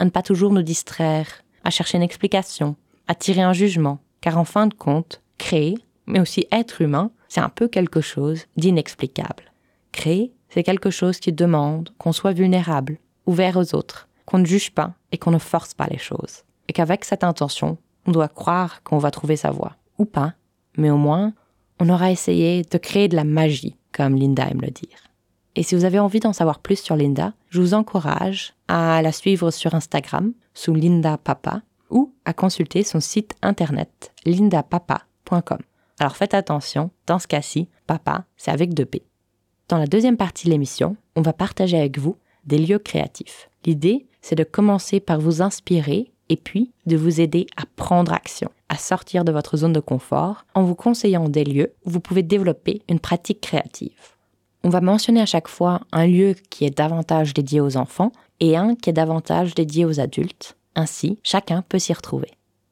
À ne pas toujours nous distraire, à chercher une explication, à tirer un jugement. Car en fin de compte, créer, mais aussi être humain, c'est un peu quelque chose d'inexplicable. Créer, c'est quelque chose qui demande qu'on soit vulnérable, ouvert aux autres, qu'on ne juge pas et qu'on ne force pas les choses. Et qu'avec cette intention, on doit croire qu'on va trouver sa voie. Ou pas, mais au moins, on aura essayé de créer de la magie, comme Linda aime le dire. Et si vous avez envie d'en savoir plus sur Linda, je vous encourage à la suivre sur Instagram sous Linda Papa ou à consulter son site internet lindapapa.com. Alors faites attention, dans ce cas-ci, papa, c'est avec deux P. Dans la deuxième partie de l'émission, on va partager avec vous des lieux créatifs. L'idée, c'est de commencer par vous inspirer et puis de vous aider à prendre action, à sortir de votre zone de confort en vous conseillant des lieux où vous pouvez développer une pratique créative. On va mentionner à chaque fois un lieu qui est davantage dédié aux enfants et un qui est davantage dédié aux adultes. Ainsi, chacun peut s'y retrouver.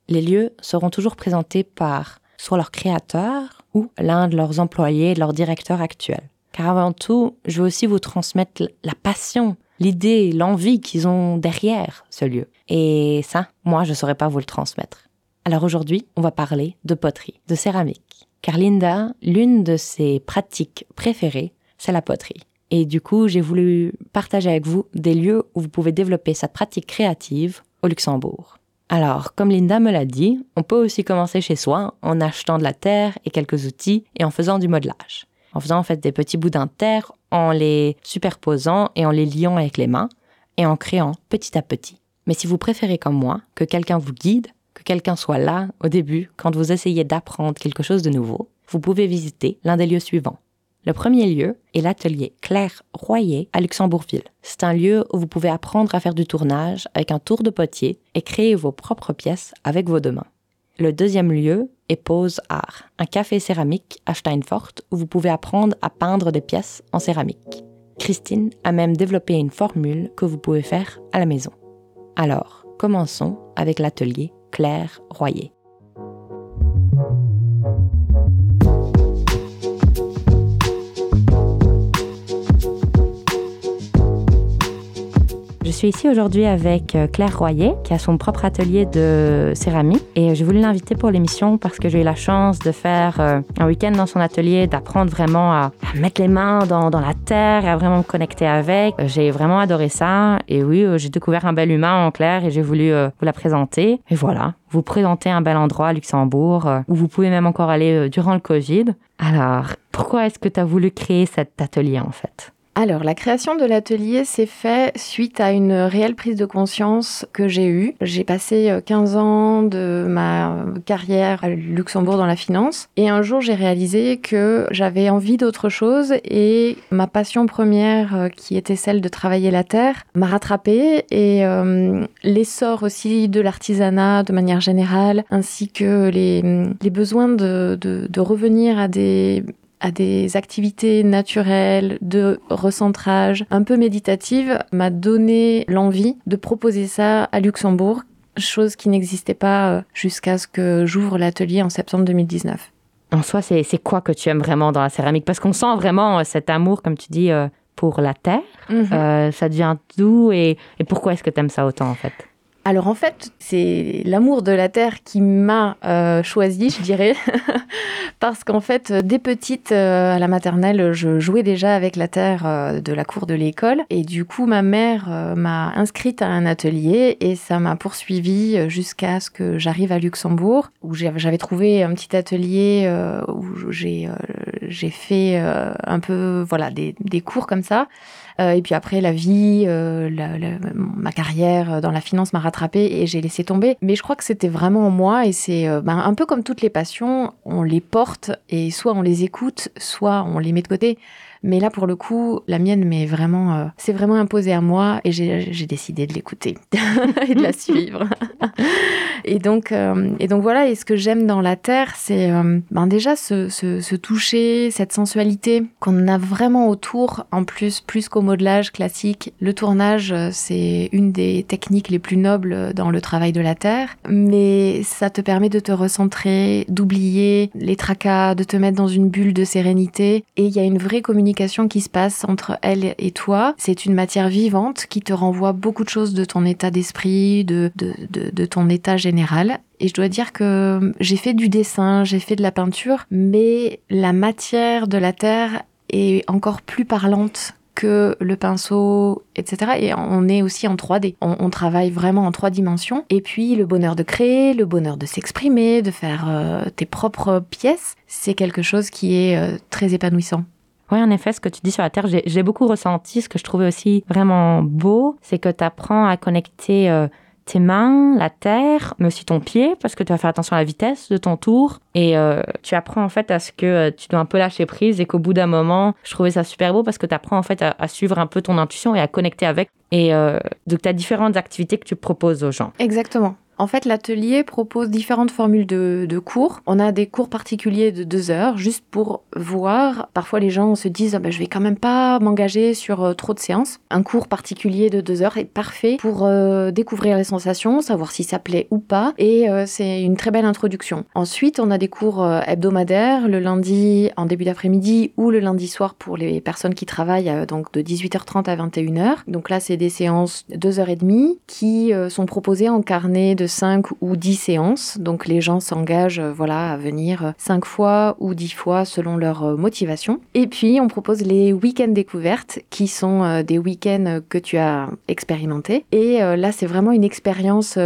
Les lieux seront toujours présentés par soit leur créateur ou l'un de leurs employés, leur directeur actuel. car avant tout, je veux aussi vous transmettre la passion, l'idée, l'envie qu'ils ont derrière ce lieu. Et ça, moi, je ne saurais pas vous le transmettre. Alors aujourd'hui, on va parler de poterie, de céramique. Car Linda, l'une de ses pratiques préférées, c'est la poterie. Et du coup, j'ai voulu partager avec vous des lieux où vous pouvez développer cette pratique créative au Luxembourg. Alors, comme Linda me l'a dit, on peut aussi commencer chez soi en achetant de la terre et quelques outils et en faisant du modelage. En faisant en fait des petits bouts de terre, en les superposant et en les liant avec les mains et en créant petit à petit. Mais si vous préférez comme moi que quelqu'un vous guide, que quelqu'un soit là au début quand vous essayez d'apprendre quelque chose de nouveau, vous pouvez visiter l'un des lieux suivants. Le premier lieu est l'atelier Claire Royer à Luxembourgville. C'est un lieu où vous pouvez apprendre à faire du tournage avec un tour de potier et créer vos propres pièces avec vos deux mains. Le deuxième lieu est Pose Art, un café céramique à Steinfort où vous pouvez apprendre à peindre des pièces en céramique. Christine a même développé une formule que vous pouvez faire à la maison. Alors, commençons avec l'atelier Claire Royer. Je suis ici aujourd'hui avec euh, Claire Royer, qui a son propre atelier de céramique. Et je voulais l'inviter pour l'émission parce que j'ai eu la chance de faire euh, un week-end dans son atelier, d'apprendre vraiment à, mettre les mains dans, la terre à vraiment me connecter avec. J'ai vraiment adoré ça. Et oui, euh, j'ai découvert un bel humain en Claire et j'ai voulu vous la présenter. Et voilà, vous présenter un bel endroit à Luxembourg où vous pouvez même encore aller durant le Covid. Alors, pourquoi est-ce que tu as voulu créer cet atelier en fait? Alors, la création de l'atelier s'est faite suite à une réelle prise de conscience que j'ai eue. J'ai passé 15 euh, ans de ma carrière à Luxembourg dans la finance et un jour j'ai réalisé que j'avais envie d'autre chose et ma passion première, euh, qui était celle de travailler la terre, m'a rattrapée et euh, l'essor aussi de l'artisanat de manière générale ainsi que les, besoins de revenir à des à des activités naturelles, de recentrage, un peu méditatives, m'a donné l'envie de proposer ça à Luxembourg, chose qui n'existait pas euh, jusqu'à ce que j'ouvre l'atelier en septembre 2019. En soi, c'est quoi que tu aimes vraiment dans la céramike Parce qu'on sent vraiment euh, cet amour, comme tu dis, euh, pour la terre. Mhm. ça devient doux. Et, et pourquoi est-ce que tu aimes ça autant, en fait? Alors en fait, c'est l'amour de la terre qui m'a euh, choisi, je dirais, parce qu'en fait, dès petite euh, à la maternelle, je jouais déjà avec la terre euh, de la cour de l'école, et du coup, ma mère m'a inscrite à un atelier et ça m'a poursuivi jusqu'à ce que j'arrive à Luxembourg, où j'avais trouvé un petit atelier où j'ai fait un peu voilà des cours comme ça. Euh, et puis après, la vie, euh, ma carrière dans la finance m'a rattrapée et j'ai laissé tomber. Mais je crois que c'était vraiment en moi et c'est euh, ben, un peu comme toutes les passions, on les porte et soit on les écoute, soit on les met de côté. Mais là, pour le coup, la mienne m'est vraiment, euh, c'est vraiment imposé à moi et j'ai décidé de l'écouter et de la suivre. et donc, euh, et donc voilà. Et ce que j'aime dans la terre, c'est euh, ben déjà ce, ce, toucher, cette sensualité qu'on a vraiment autour. En plus, plus qu'au modelage classique, le tournage, c'est une des techniques les plus nobles dans le travail de la terre. Mais ça te permet de te recentrer, d'oublier les tracas, de te mettre dans une bulle de sérénité. Et il y a une vraie communication qui se passe entre elle et toi. C'est une matière vivante qui te renvoie beaucoup de choses de ton état d'esprit, de, ton état général. Et je dois dire que j'ai fait du dessin, j'ai fait de la peinture, mais la matière de la terre est encore plus parlante que le pinceau, etc. Et on est aussi en 3D. On, travaille vraiment en trois dimensions. Et puis le bonheur de créer, le bonheur de s'exprimer, de faire euh, tes propres pièces, c'est quelque chose qui est euh, très épanouissant. Oui, en effet, ce que tu dis sur la Terre, j'ai beaucoup ressenti. Ce que je trouvais aussi vraiment beau, c'est que tu apprends à connecter euh, tes mains, la Terre, mais aussi ton pied, parce que tu vas faire attention à la vitesse de ton tour. Et euh, tu apprends en fait à ce que euh, tu dois un peu lâcher prise et qu'au bout d'un moment, je trouvais ça super beau parce que tu apprends en fait à, suivre un peu ton intuition et à connecter avec. Et donc, tu as différentes activités que tu proposes aux gens. Exactement. En fait, l'atelier propose différentes formules de, cours. On a des cours particuliers de deux heures, juste pour voir. Parfois, les gens se disent ah ben, je vais quand même pas m'engager sur euh, trop de séances. Un cours particulier de deux heures est parfait pour euh, découvrir les sensations, savoir si ça plaît ou pas. Et euh, c'est une très belle introduction. Ensuite, on a des cours hebdomadaires le lundi en début d'après-midi ou le lundi soir pour les personnes qui travaillent donc de 18h30 à 21h. Donc là, c'est des séances de 2h30 qui sont proposées en carnet de 5 ou 10 séances. Donc les gens s'engagent euh, voilà, à venir 5 fois ou 10 fois selon leur euh, motivation. Et puis on propose les week-ends découvertes qui sont euh, des week-ends que tu as expérimentés. Et là c'est vraiment une expérience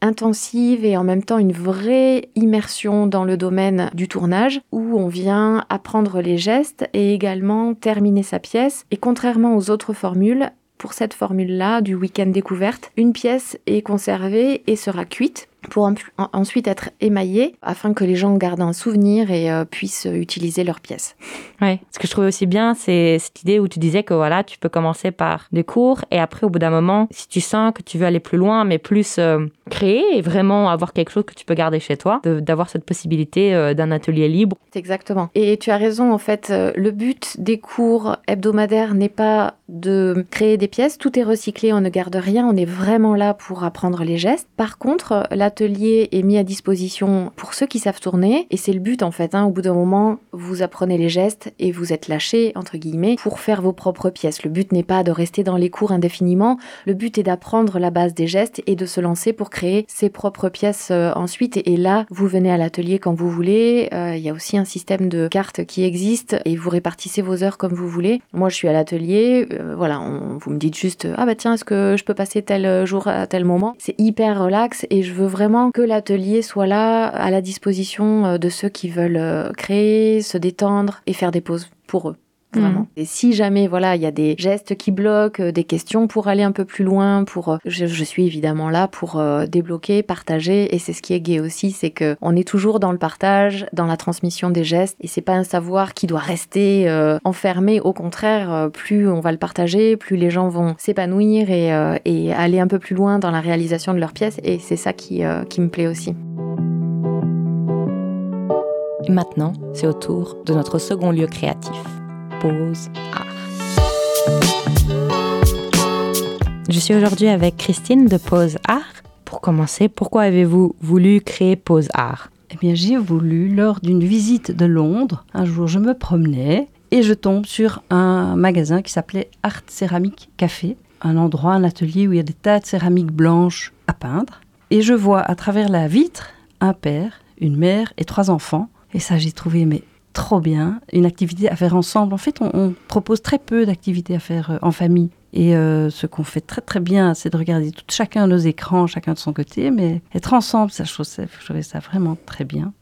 intensive et en même temps une vraie immersion dans le domaine du tournage où on vient apprendre les gestes et également terminer sa pièce. Et contrairement aux autres formules, pour cette formule-là du week-end découverte, une pièce est conservée et sera cuite pour ensuite être émaillée afin que les gens gardent un souvenir et euh, puissent utiliser leurs pièces. Ouais. Ce que je trouvais aussi bien, c'est cette idée où tu disais que voilà, tu peux commencer par des cours et après, au bout d'un moment, si tu sens que tu veux aller plus loin, mais plus euh, créer et vraiment avoir quelque chose que tu peux garder chez toi, d'avoir cette possibilité euh, d'un atelier libre. Exactement. Et tu as raison, en fait, le but des cours hebdomadaires n'est pas de créer des pièces, tout est recyclé, on ne garde rien, on est vraiment là pour apprendre les gestes. Par contre, l'atelier est mis à disposition pour ceux qui savent tourner, et c'est le but en fait. Hein. Au bout d'un moment, vous apprenez les gestes et vous êtes lâché, entre guillemets, pour faire vos propres pièces. Le but n'est pas de rester dans les cours indéfiniment, le but est d'apprendre la base des gestes et de se lancer pour créer ses propres pièces euh, ensuite. Et, là, vous venez à l'atelier quand vous voulez. Euh, il y a aussi un système de cartes qui existe et vous répartissez vos heures comme vous voulez. Moi, je suis à l'atelier. Euh, voilà, vous me dites juste ah bah tiens, est-ce que je peux passer tel jour à tel moment? C'est hyper relax et je veux vraiment que l'atelier soit là à la disposition euh, de ceux qui veulent euh, créer, se détendre et faire des pauses pour eux. Vraiment. Mm. Et si jamais, voilà, il y a des gestes qui bloquent, euh, des questions pour aller un peu plus loin, pour, euh, je, suis évidemment là pour euh, débloquer, partager. Et c'est ce qui est gai aussi, c'est que on est toujours dans le partage, dans la transmission des gestes. Et c'est pas un savoir qui doit rester enfermé. Au contraire, plus on va le partager, plus les gens vont s'épanouir et, et, aller un peu plus loin dans la réalisation de leurs pièces. Et c'est ça qui, qui me plaît aussi. maintenant, c'est au tour de notre second lieu créatif Je suis aujourd'hui avec Christine de Pause Art. Pour commencer, pourquoi avez-vous voulu créer Pause Art? Eh bien, j'ai voulu, lors d'une visite de Londres, un jour je me promenais et je tombe sur un magasin qui s'appelait Art Céramique Café, un endroit, un atelier où il y a des tas de céramiques blanches à peindre. Et je vois à travers la vitre un père, une mère et trois enfants. Et ça, j'ai trouvé mais trop bien, une activité à faire ensemble. En fait, on, propose très peu d'activités à faire euh, en famille. Et euh, ce qu'on fait très très bien, c'est de regarder tout, chacun nos écrans, chacun de son côté, mais être ensemble, ça, je, trouvais ça vraiment très bien.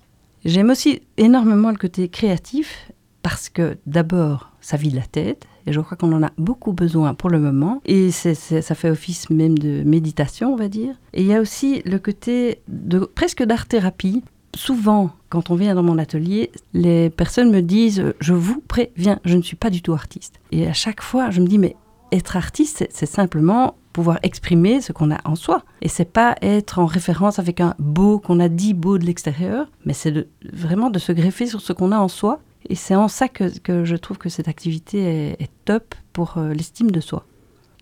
J'aime aussi énormément le côté créatif, parce que d'abord, ça vide la tête, et je crois qu'on en a beaucoup besoin pour le moment, et ça fait office même de méditation, on va dire. Et il y a aussi le côté de presque d'art-thérapie, souvent, quand on vient dans mon atelier, les personnes me disent Je vous préviens, je ne suis pas du tout artiste. Et à chaque fois, je me dis Mais être artiste, c'est simplement pouvoir exprimer ce qu'on a en soi. Et c'est pas être en référence avec un beau qu'on a dit beau de l'extérieur, mais c'est vraiment de se greffer sur ce qu'on a en soi. Et c'est en ça que, je trouve que cette activité est, top pour euh, l'estime de soi.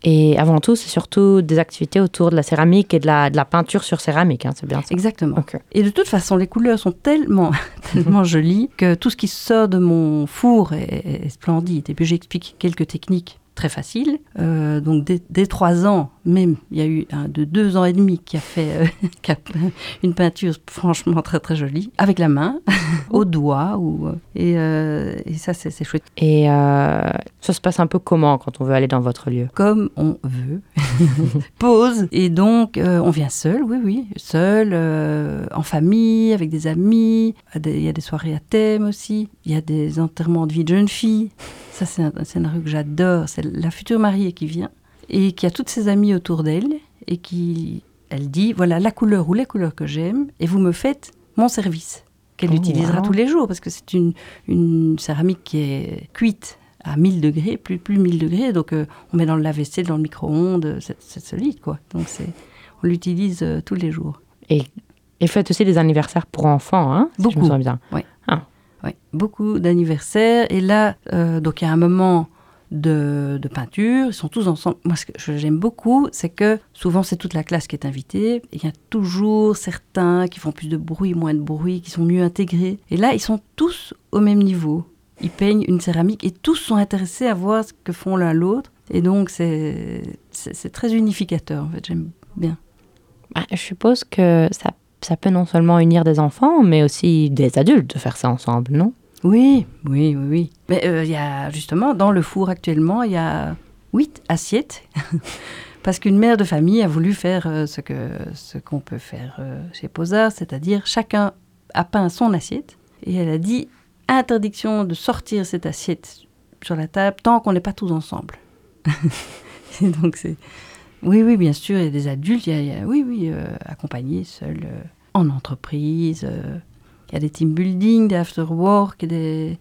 Et avant tout, c'est surtout des activités autour de la céramique et de la, de la peinture sur céramique, hein, c'est bien ça. Exactement. Et de toute façon, les couleurs sont tellement, tellement jolies que tout ce qui sort de mon four est, est splendide. Et puis j'explique quelques techniques très facile. Euh, donc dès, trois ans, même, il y a eu un de deux ans et demi qui a fait euh, une peinture franchement très très jolie, avec la main, au doigt. Ou, euh, et, ça, c'est chouette. Et ça se passe un peu comment quand on veut aller dans votre lieu? Comme on veut. Pause. Et donc, on vient seul, oui, oui, seul, en famille, avec des amis. Il y a des soirées à thème aussi. Il y a des enterrements de vie de jeunes filles. Ça, c'est un scénario que j'adore. C'est la future mariée qui vient et qui a toutes ses amies autour d'elle et qui, elle dit, voilà la couleur ou les couleurs que j'aime et vous me faites mon service qu'elle oh, utilisera tous les jours parce que c'est une, une céramique qui est cuite à 1000 degrés, plus, plus 1000 degrés. Donc, euh, on met dans le lave-vaisselle, dans le micro-ondes, c'est solide, quoi. Donc, c'est, on l'utilise euh, tous les jours. Et, et faites aussi des anniversaires pour enfants, hein si je me Beaucoup. souviens bien. Oui, beaucoup d'anniversaires. Et là, euh, donc il y a un moment de, de peinture. Ils sont tous ensemble. Moi, ce que j'aime beaucoup, c'est que souvent c'est toute la classe qui est invitée. Il y a toujours certains qui font plus de bruit, moins de bruit, qui sont mieux intégrés. Et là, ils sont tous au même niveau. Ils peignent une céramique et tous sont intéressés à voir ce que font l'un l'autre. Et donc, c'est très unificateur, en fait. J'aime bien. Bah, je suppose que ça, ça peut non seulement unir des enfants, mais aussi des adultes de faire ça ensemble, non? Oui, oui, oui, oui. Mais euh, il y a justement, dans le four actuellement, il y a huit assiettes. Parce qu'une mère de famille a voulu faire euh, ce que ce qu'on peut faire euh, chez Posard, c'est-à-dire chacun a peint son assiette et elle a dit interdiction de sortir cette assiette sur la table tant qu'on n'est pas tous ensemble. Donc c'est oui oui bien sûr il y a des adultes il y a, oui oui euh, accompagnés seuls euh, en entreprise euh, il y a des team building des after work des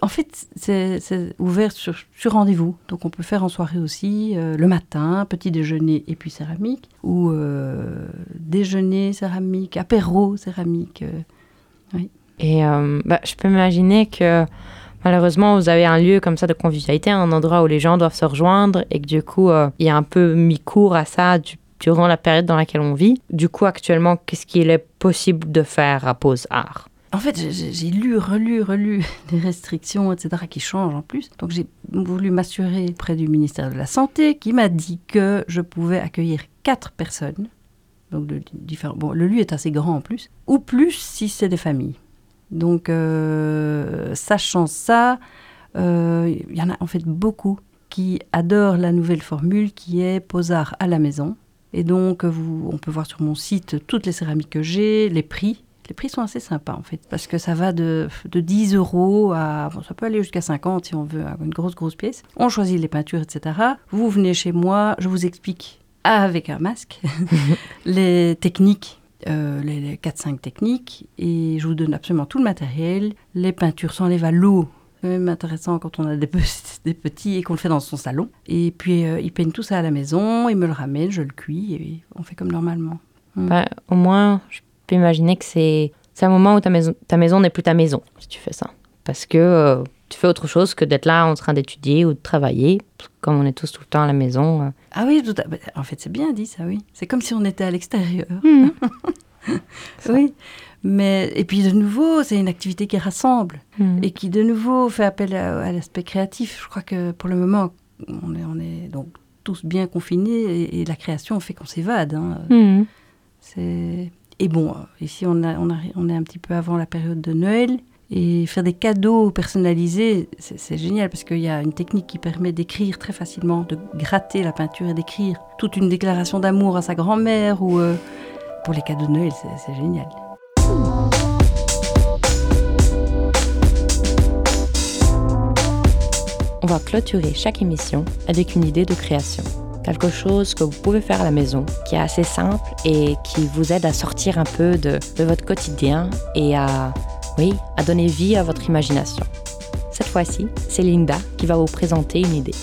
en fait c'est ouvert sur, sur rendez-vous donc on peut faire en soirée aussi le matin petit déjeuner et puis céramique ou déjeuner céramique apéro céramique Et euh, bah, je peux m'imaginer que malheureusement, vous avez un lieu comme ça de convivialité, un endroit où les gens doivent se rejoindre et que du coup, euh, il y a un peu mis cours à ça du- durant la période dans laquelle on vit. Du coup, actuellement, qu'est-ce qu'il est possible de faire à Pause Art En fait, j'ai- lu, relu, relu des restrictions, etc., qui changent en plus. Donc, j'ai voulu m'assurer auprès du ministère de la Santé, qui m'a dit que je pouvais accueillir quatre personnes. Donc, de différents. Bon, le lieu est assez grand en plus, ou plus si c'est des familles. Donc, euh, sachant ça, euh, il y en a en fait beaucoup qui adorent la nouvelle formule qui est Posard à la maison. Et donc, vous, on peut voir sur mon site toutes les céramiques que j'ai, les prix. Les prix sont assez sympas en fait, parce que ça va de, de 10 euros à. Bon, ça peut aller jusqu'à 50 si on veut une grosse, grosse pièce. On choisit les peintures, etc. Vous venez chez moi, je vous explique avec un masque les techniques, euh, les, les 4-5 techniques, et je vous donne absolument tout le matériel. Les peintures s'enlèvent à l'eau. C'est même intéressant quand on a des, petits- et qu'on le fait dans son salon. Et puis, euh, ils peignent tout ça à la maison, ils me le ramènent, je le cuis, et on fait comme normalement. Bah, Au moins, je peux imaginer que c'est c'est un moment où ta maison, ta maison n'est plus ta maison si tu fais ça. Parce que euh, tu fais autre chose que d'être là en train d'étudier ou de travailler. Comme on est tous tout le temps à la maison. euh. Ah oui, tout à- bah, en fait, c'est bien dit ça, oui. C'est comme si on était à l'extérieur. oui. Mais, et puis de nouveau, c'est une activité qui rassemble Mhm. et qui de nouveau fait appel à, à l'aspect créatif. Je crois que pour le moment, on est, on est donc tous bien confinés et, et la création fait qu'on s'évade. hein. C'est... Et bon, ici, on, a, on, a- on est un petit peu avant la période de Noël. Et faire des cadeaux personnalisés, c'est, génial parce qu'il y a une technique qui permet d'écrire très facilement, de gratter la peinture et d'écrire toute une déclaration d'amour à sa grand-mère ou euh, pour les cadeaux de Noël, c'est, génial. On va clôturer chaque émission avec une idée de création. Quelque chose que vous pouvez faire à la maison, qui est assez simple et qui vous aide à sortir un peu de votre quotidien et à, oui, à donner vie à votre imagination. Cette fois-ci, c'est Linda qui va vous présenter une idée.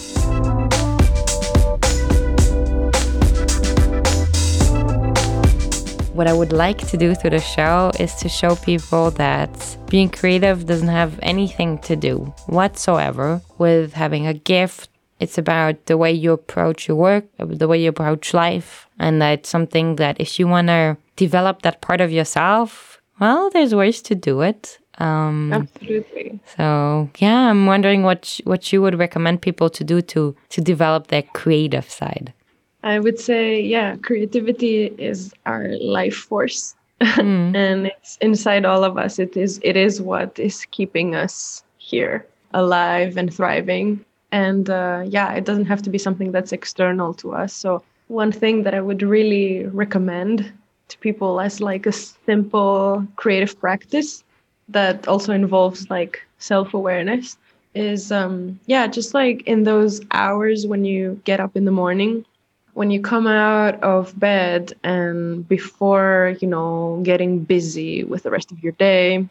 What I would like to do through the show is to show people that being creative doesn't have anything to do whatsoever with having a gift. It's about the way you approach your work, the way you approach life, and that's something that if you want to develop that part of yourself, well, there's ways to do it. Um, Absolutely. so yeah, I'm wondering what what you would recommend people to do to to develop their creative side. I would say, yeah, creativity is our life force. Mm. and it's inside all of us. It is it is what is keeping us here, alive and thriving. And uh, yeah, it doesn't have to be something that's external to us. So one thing that I would really recommend to people as like a simple creative practice that also involves like self-awareness is um yeah just like in those hours when you get up in the morning when you come out of bed and before you know getting busy with the rest of your day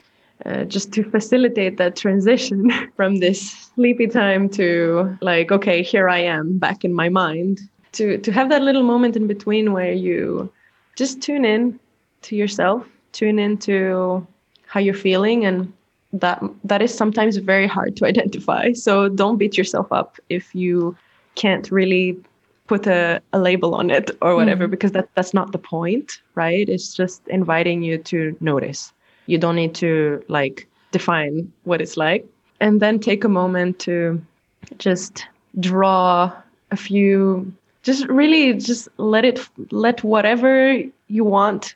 uh, just to facilitate that transition from this sleepy time to like okay here i am back in my mind. To to have that little moment in between where you just tune in to yourself, tune into how you're feeling and that that is sometimes very hard to identify. So don't beat yourself up if you can't really put a, a label on it or whatever, mm. because that that's not the point, right? It's just inviting you to notice. You don't need to like define what it's like. And then take a moment to just draw a few just really just let it let whatever you want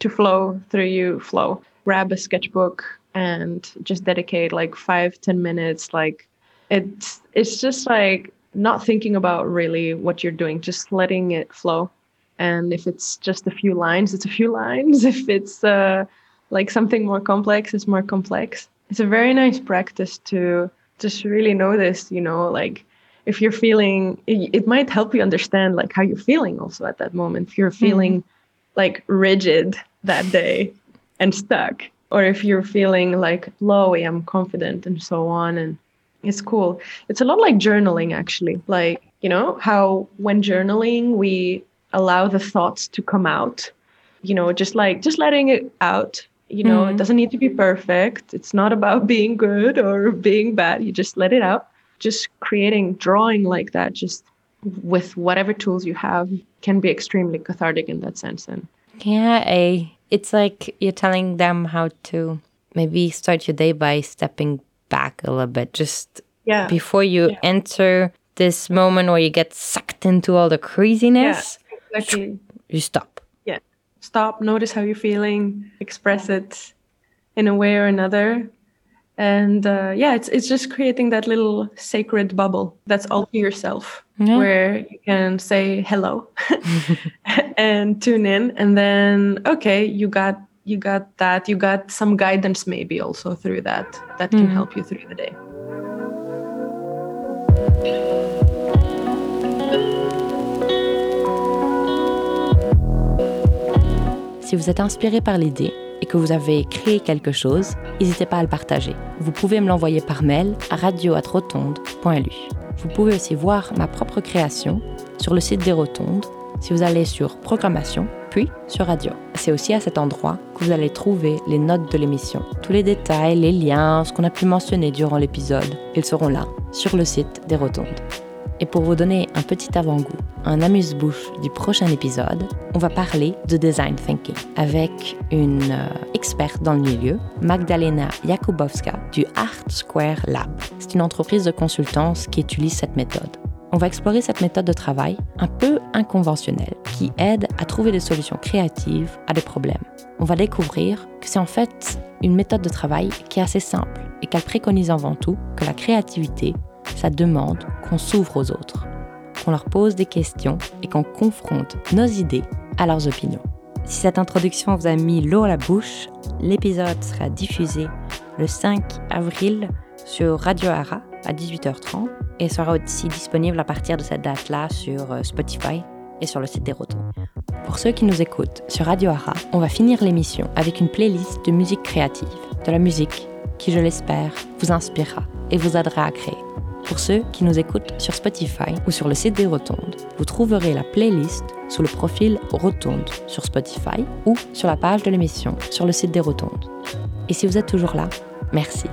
to flow through you flow. Grab a sketchbook and just dedicate like five ten minutes like it's it's just like not thinking about really what you're doing just letting it flow. And if it's just a few lines it's a few lines. If it's uh, like something more complex it's more complex. It's a very nice practice to just really notice you know like if you're feeling it, it, might help you understand like how you're feeling also at that moment. If you're feeling mm-hmm. like rigid that day and stuck or if you're feeling like flowy i'm confident and so on and it's cool. It's a lot like journaling actually. Like you know how when journaling we allow the thoughts to come out you know just like just letting it out you know mm-hmm. it doesn't need to be perfect. It's not about being good or being bad. You just let it out just creating drawing like that just with whatever tools you have can be extremely cathartic in that sense and yeah I, it's like you're telling them how to maybe start your day by stepping back a little bit just yeah before you yeah. enter this moment where you get sucked into all the craziness yeah, exactly. you stop yeah stop notice how you're feeling express it in a way or another and uh, yeah it's it's just creating that little sacred bubble that's all to yourself yeah. where you can say hello and tune in and then okay you got you got that you got some guidance maybe also through that that can mm. help you through the day Si vous êtes inspiré par l'idée, et que vous avez créé quelque chose, n'hésitez pas à le partager. Vous pouvez me l'envoyer par mail à radio@rotonde.lu. Vous pouvez aussi voir ma propre création sur le site des Rotondes si vous allez sur Programmation, puis sur Radio. C'est aussi à cet endroit que vous allez trouver les notes de l'émission. Tous les détails, les liens, ce qu'on a pu mentionner durant l'épisode, ils seront là, sur le site des Rotondes. Et pour vous donner un petit avant-goût, un amuse-bouche du prochain épisode, on va parler de design thinking avec une euh, experte dans le milieu, Magdalena Jakubowska du Art Square Lab. C'est une entreprise de consultance qui utilise cette méthode. On va explorer cette méthode de travail un peu inconventionnelle qui aide à trouver des solutions créatives à des problèmes. On va découvrir que c'est en fait une méthode de travail qui est assez simple et qu'elle préconise avant tout que la créativité ça demande qu'on s'ouvre aux autres, qu'on leur pose des questions et qu'on confronte nos idées à leurs opinions. Si cette introduction vous a mis l'eau à la bouche, l'épisode sera diffusé le 5 avril sur Radio Ara à 18h30 et sera aussi disponible à partir de cette date-là sur euh, Spotify et sur le site des Rotons. Pour ceux qui nous écoutent sur Radio Ara, on va finir l'émission avec une playlist de musique créative, de la musique qui, je l'espère, vous inspirera et vous aidera à créer. Pour ceux qui nous écoutent sur Spotify ou sur le site des Rotondes, vous trouverez la playlist sous le profil Rotonde sur Spotify ou sur la page de l'émission sur le site des Rotondes. Et si vous êtes toujours là, merci.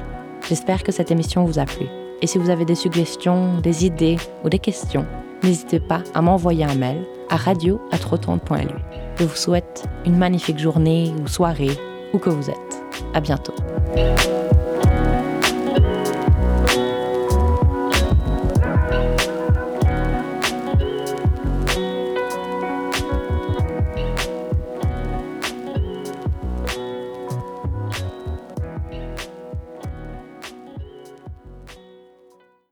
J'espère que cette émission vous a plu. Et si vous avez des suggestions, des idées ou des questions, n'hésitez pas à m'envoyer un mail à radio@rotonde.lu. Je vous souhaite une magnifique journée ou soirée où que vous êtes. À bientôt.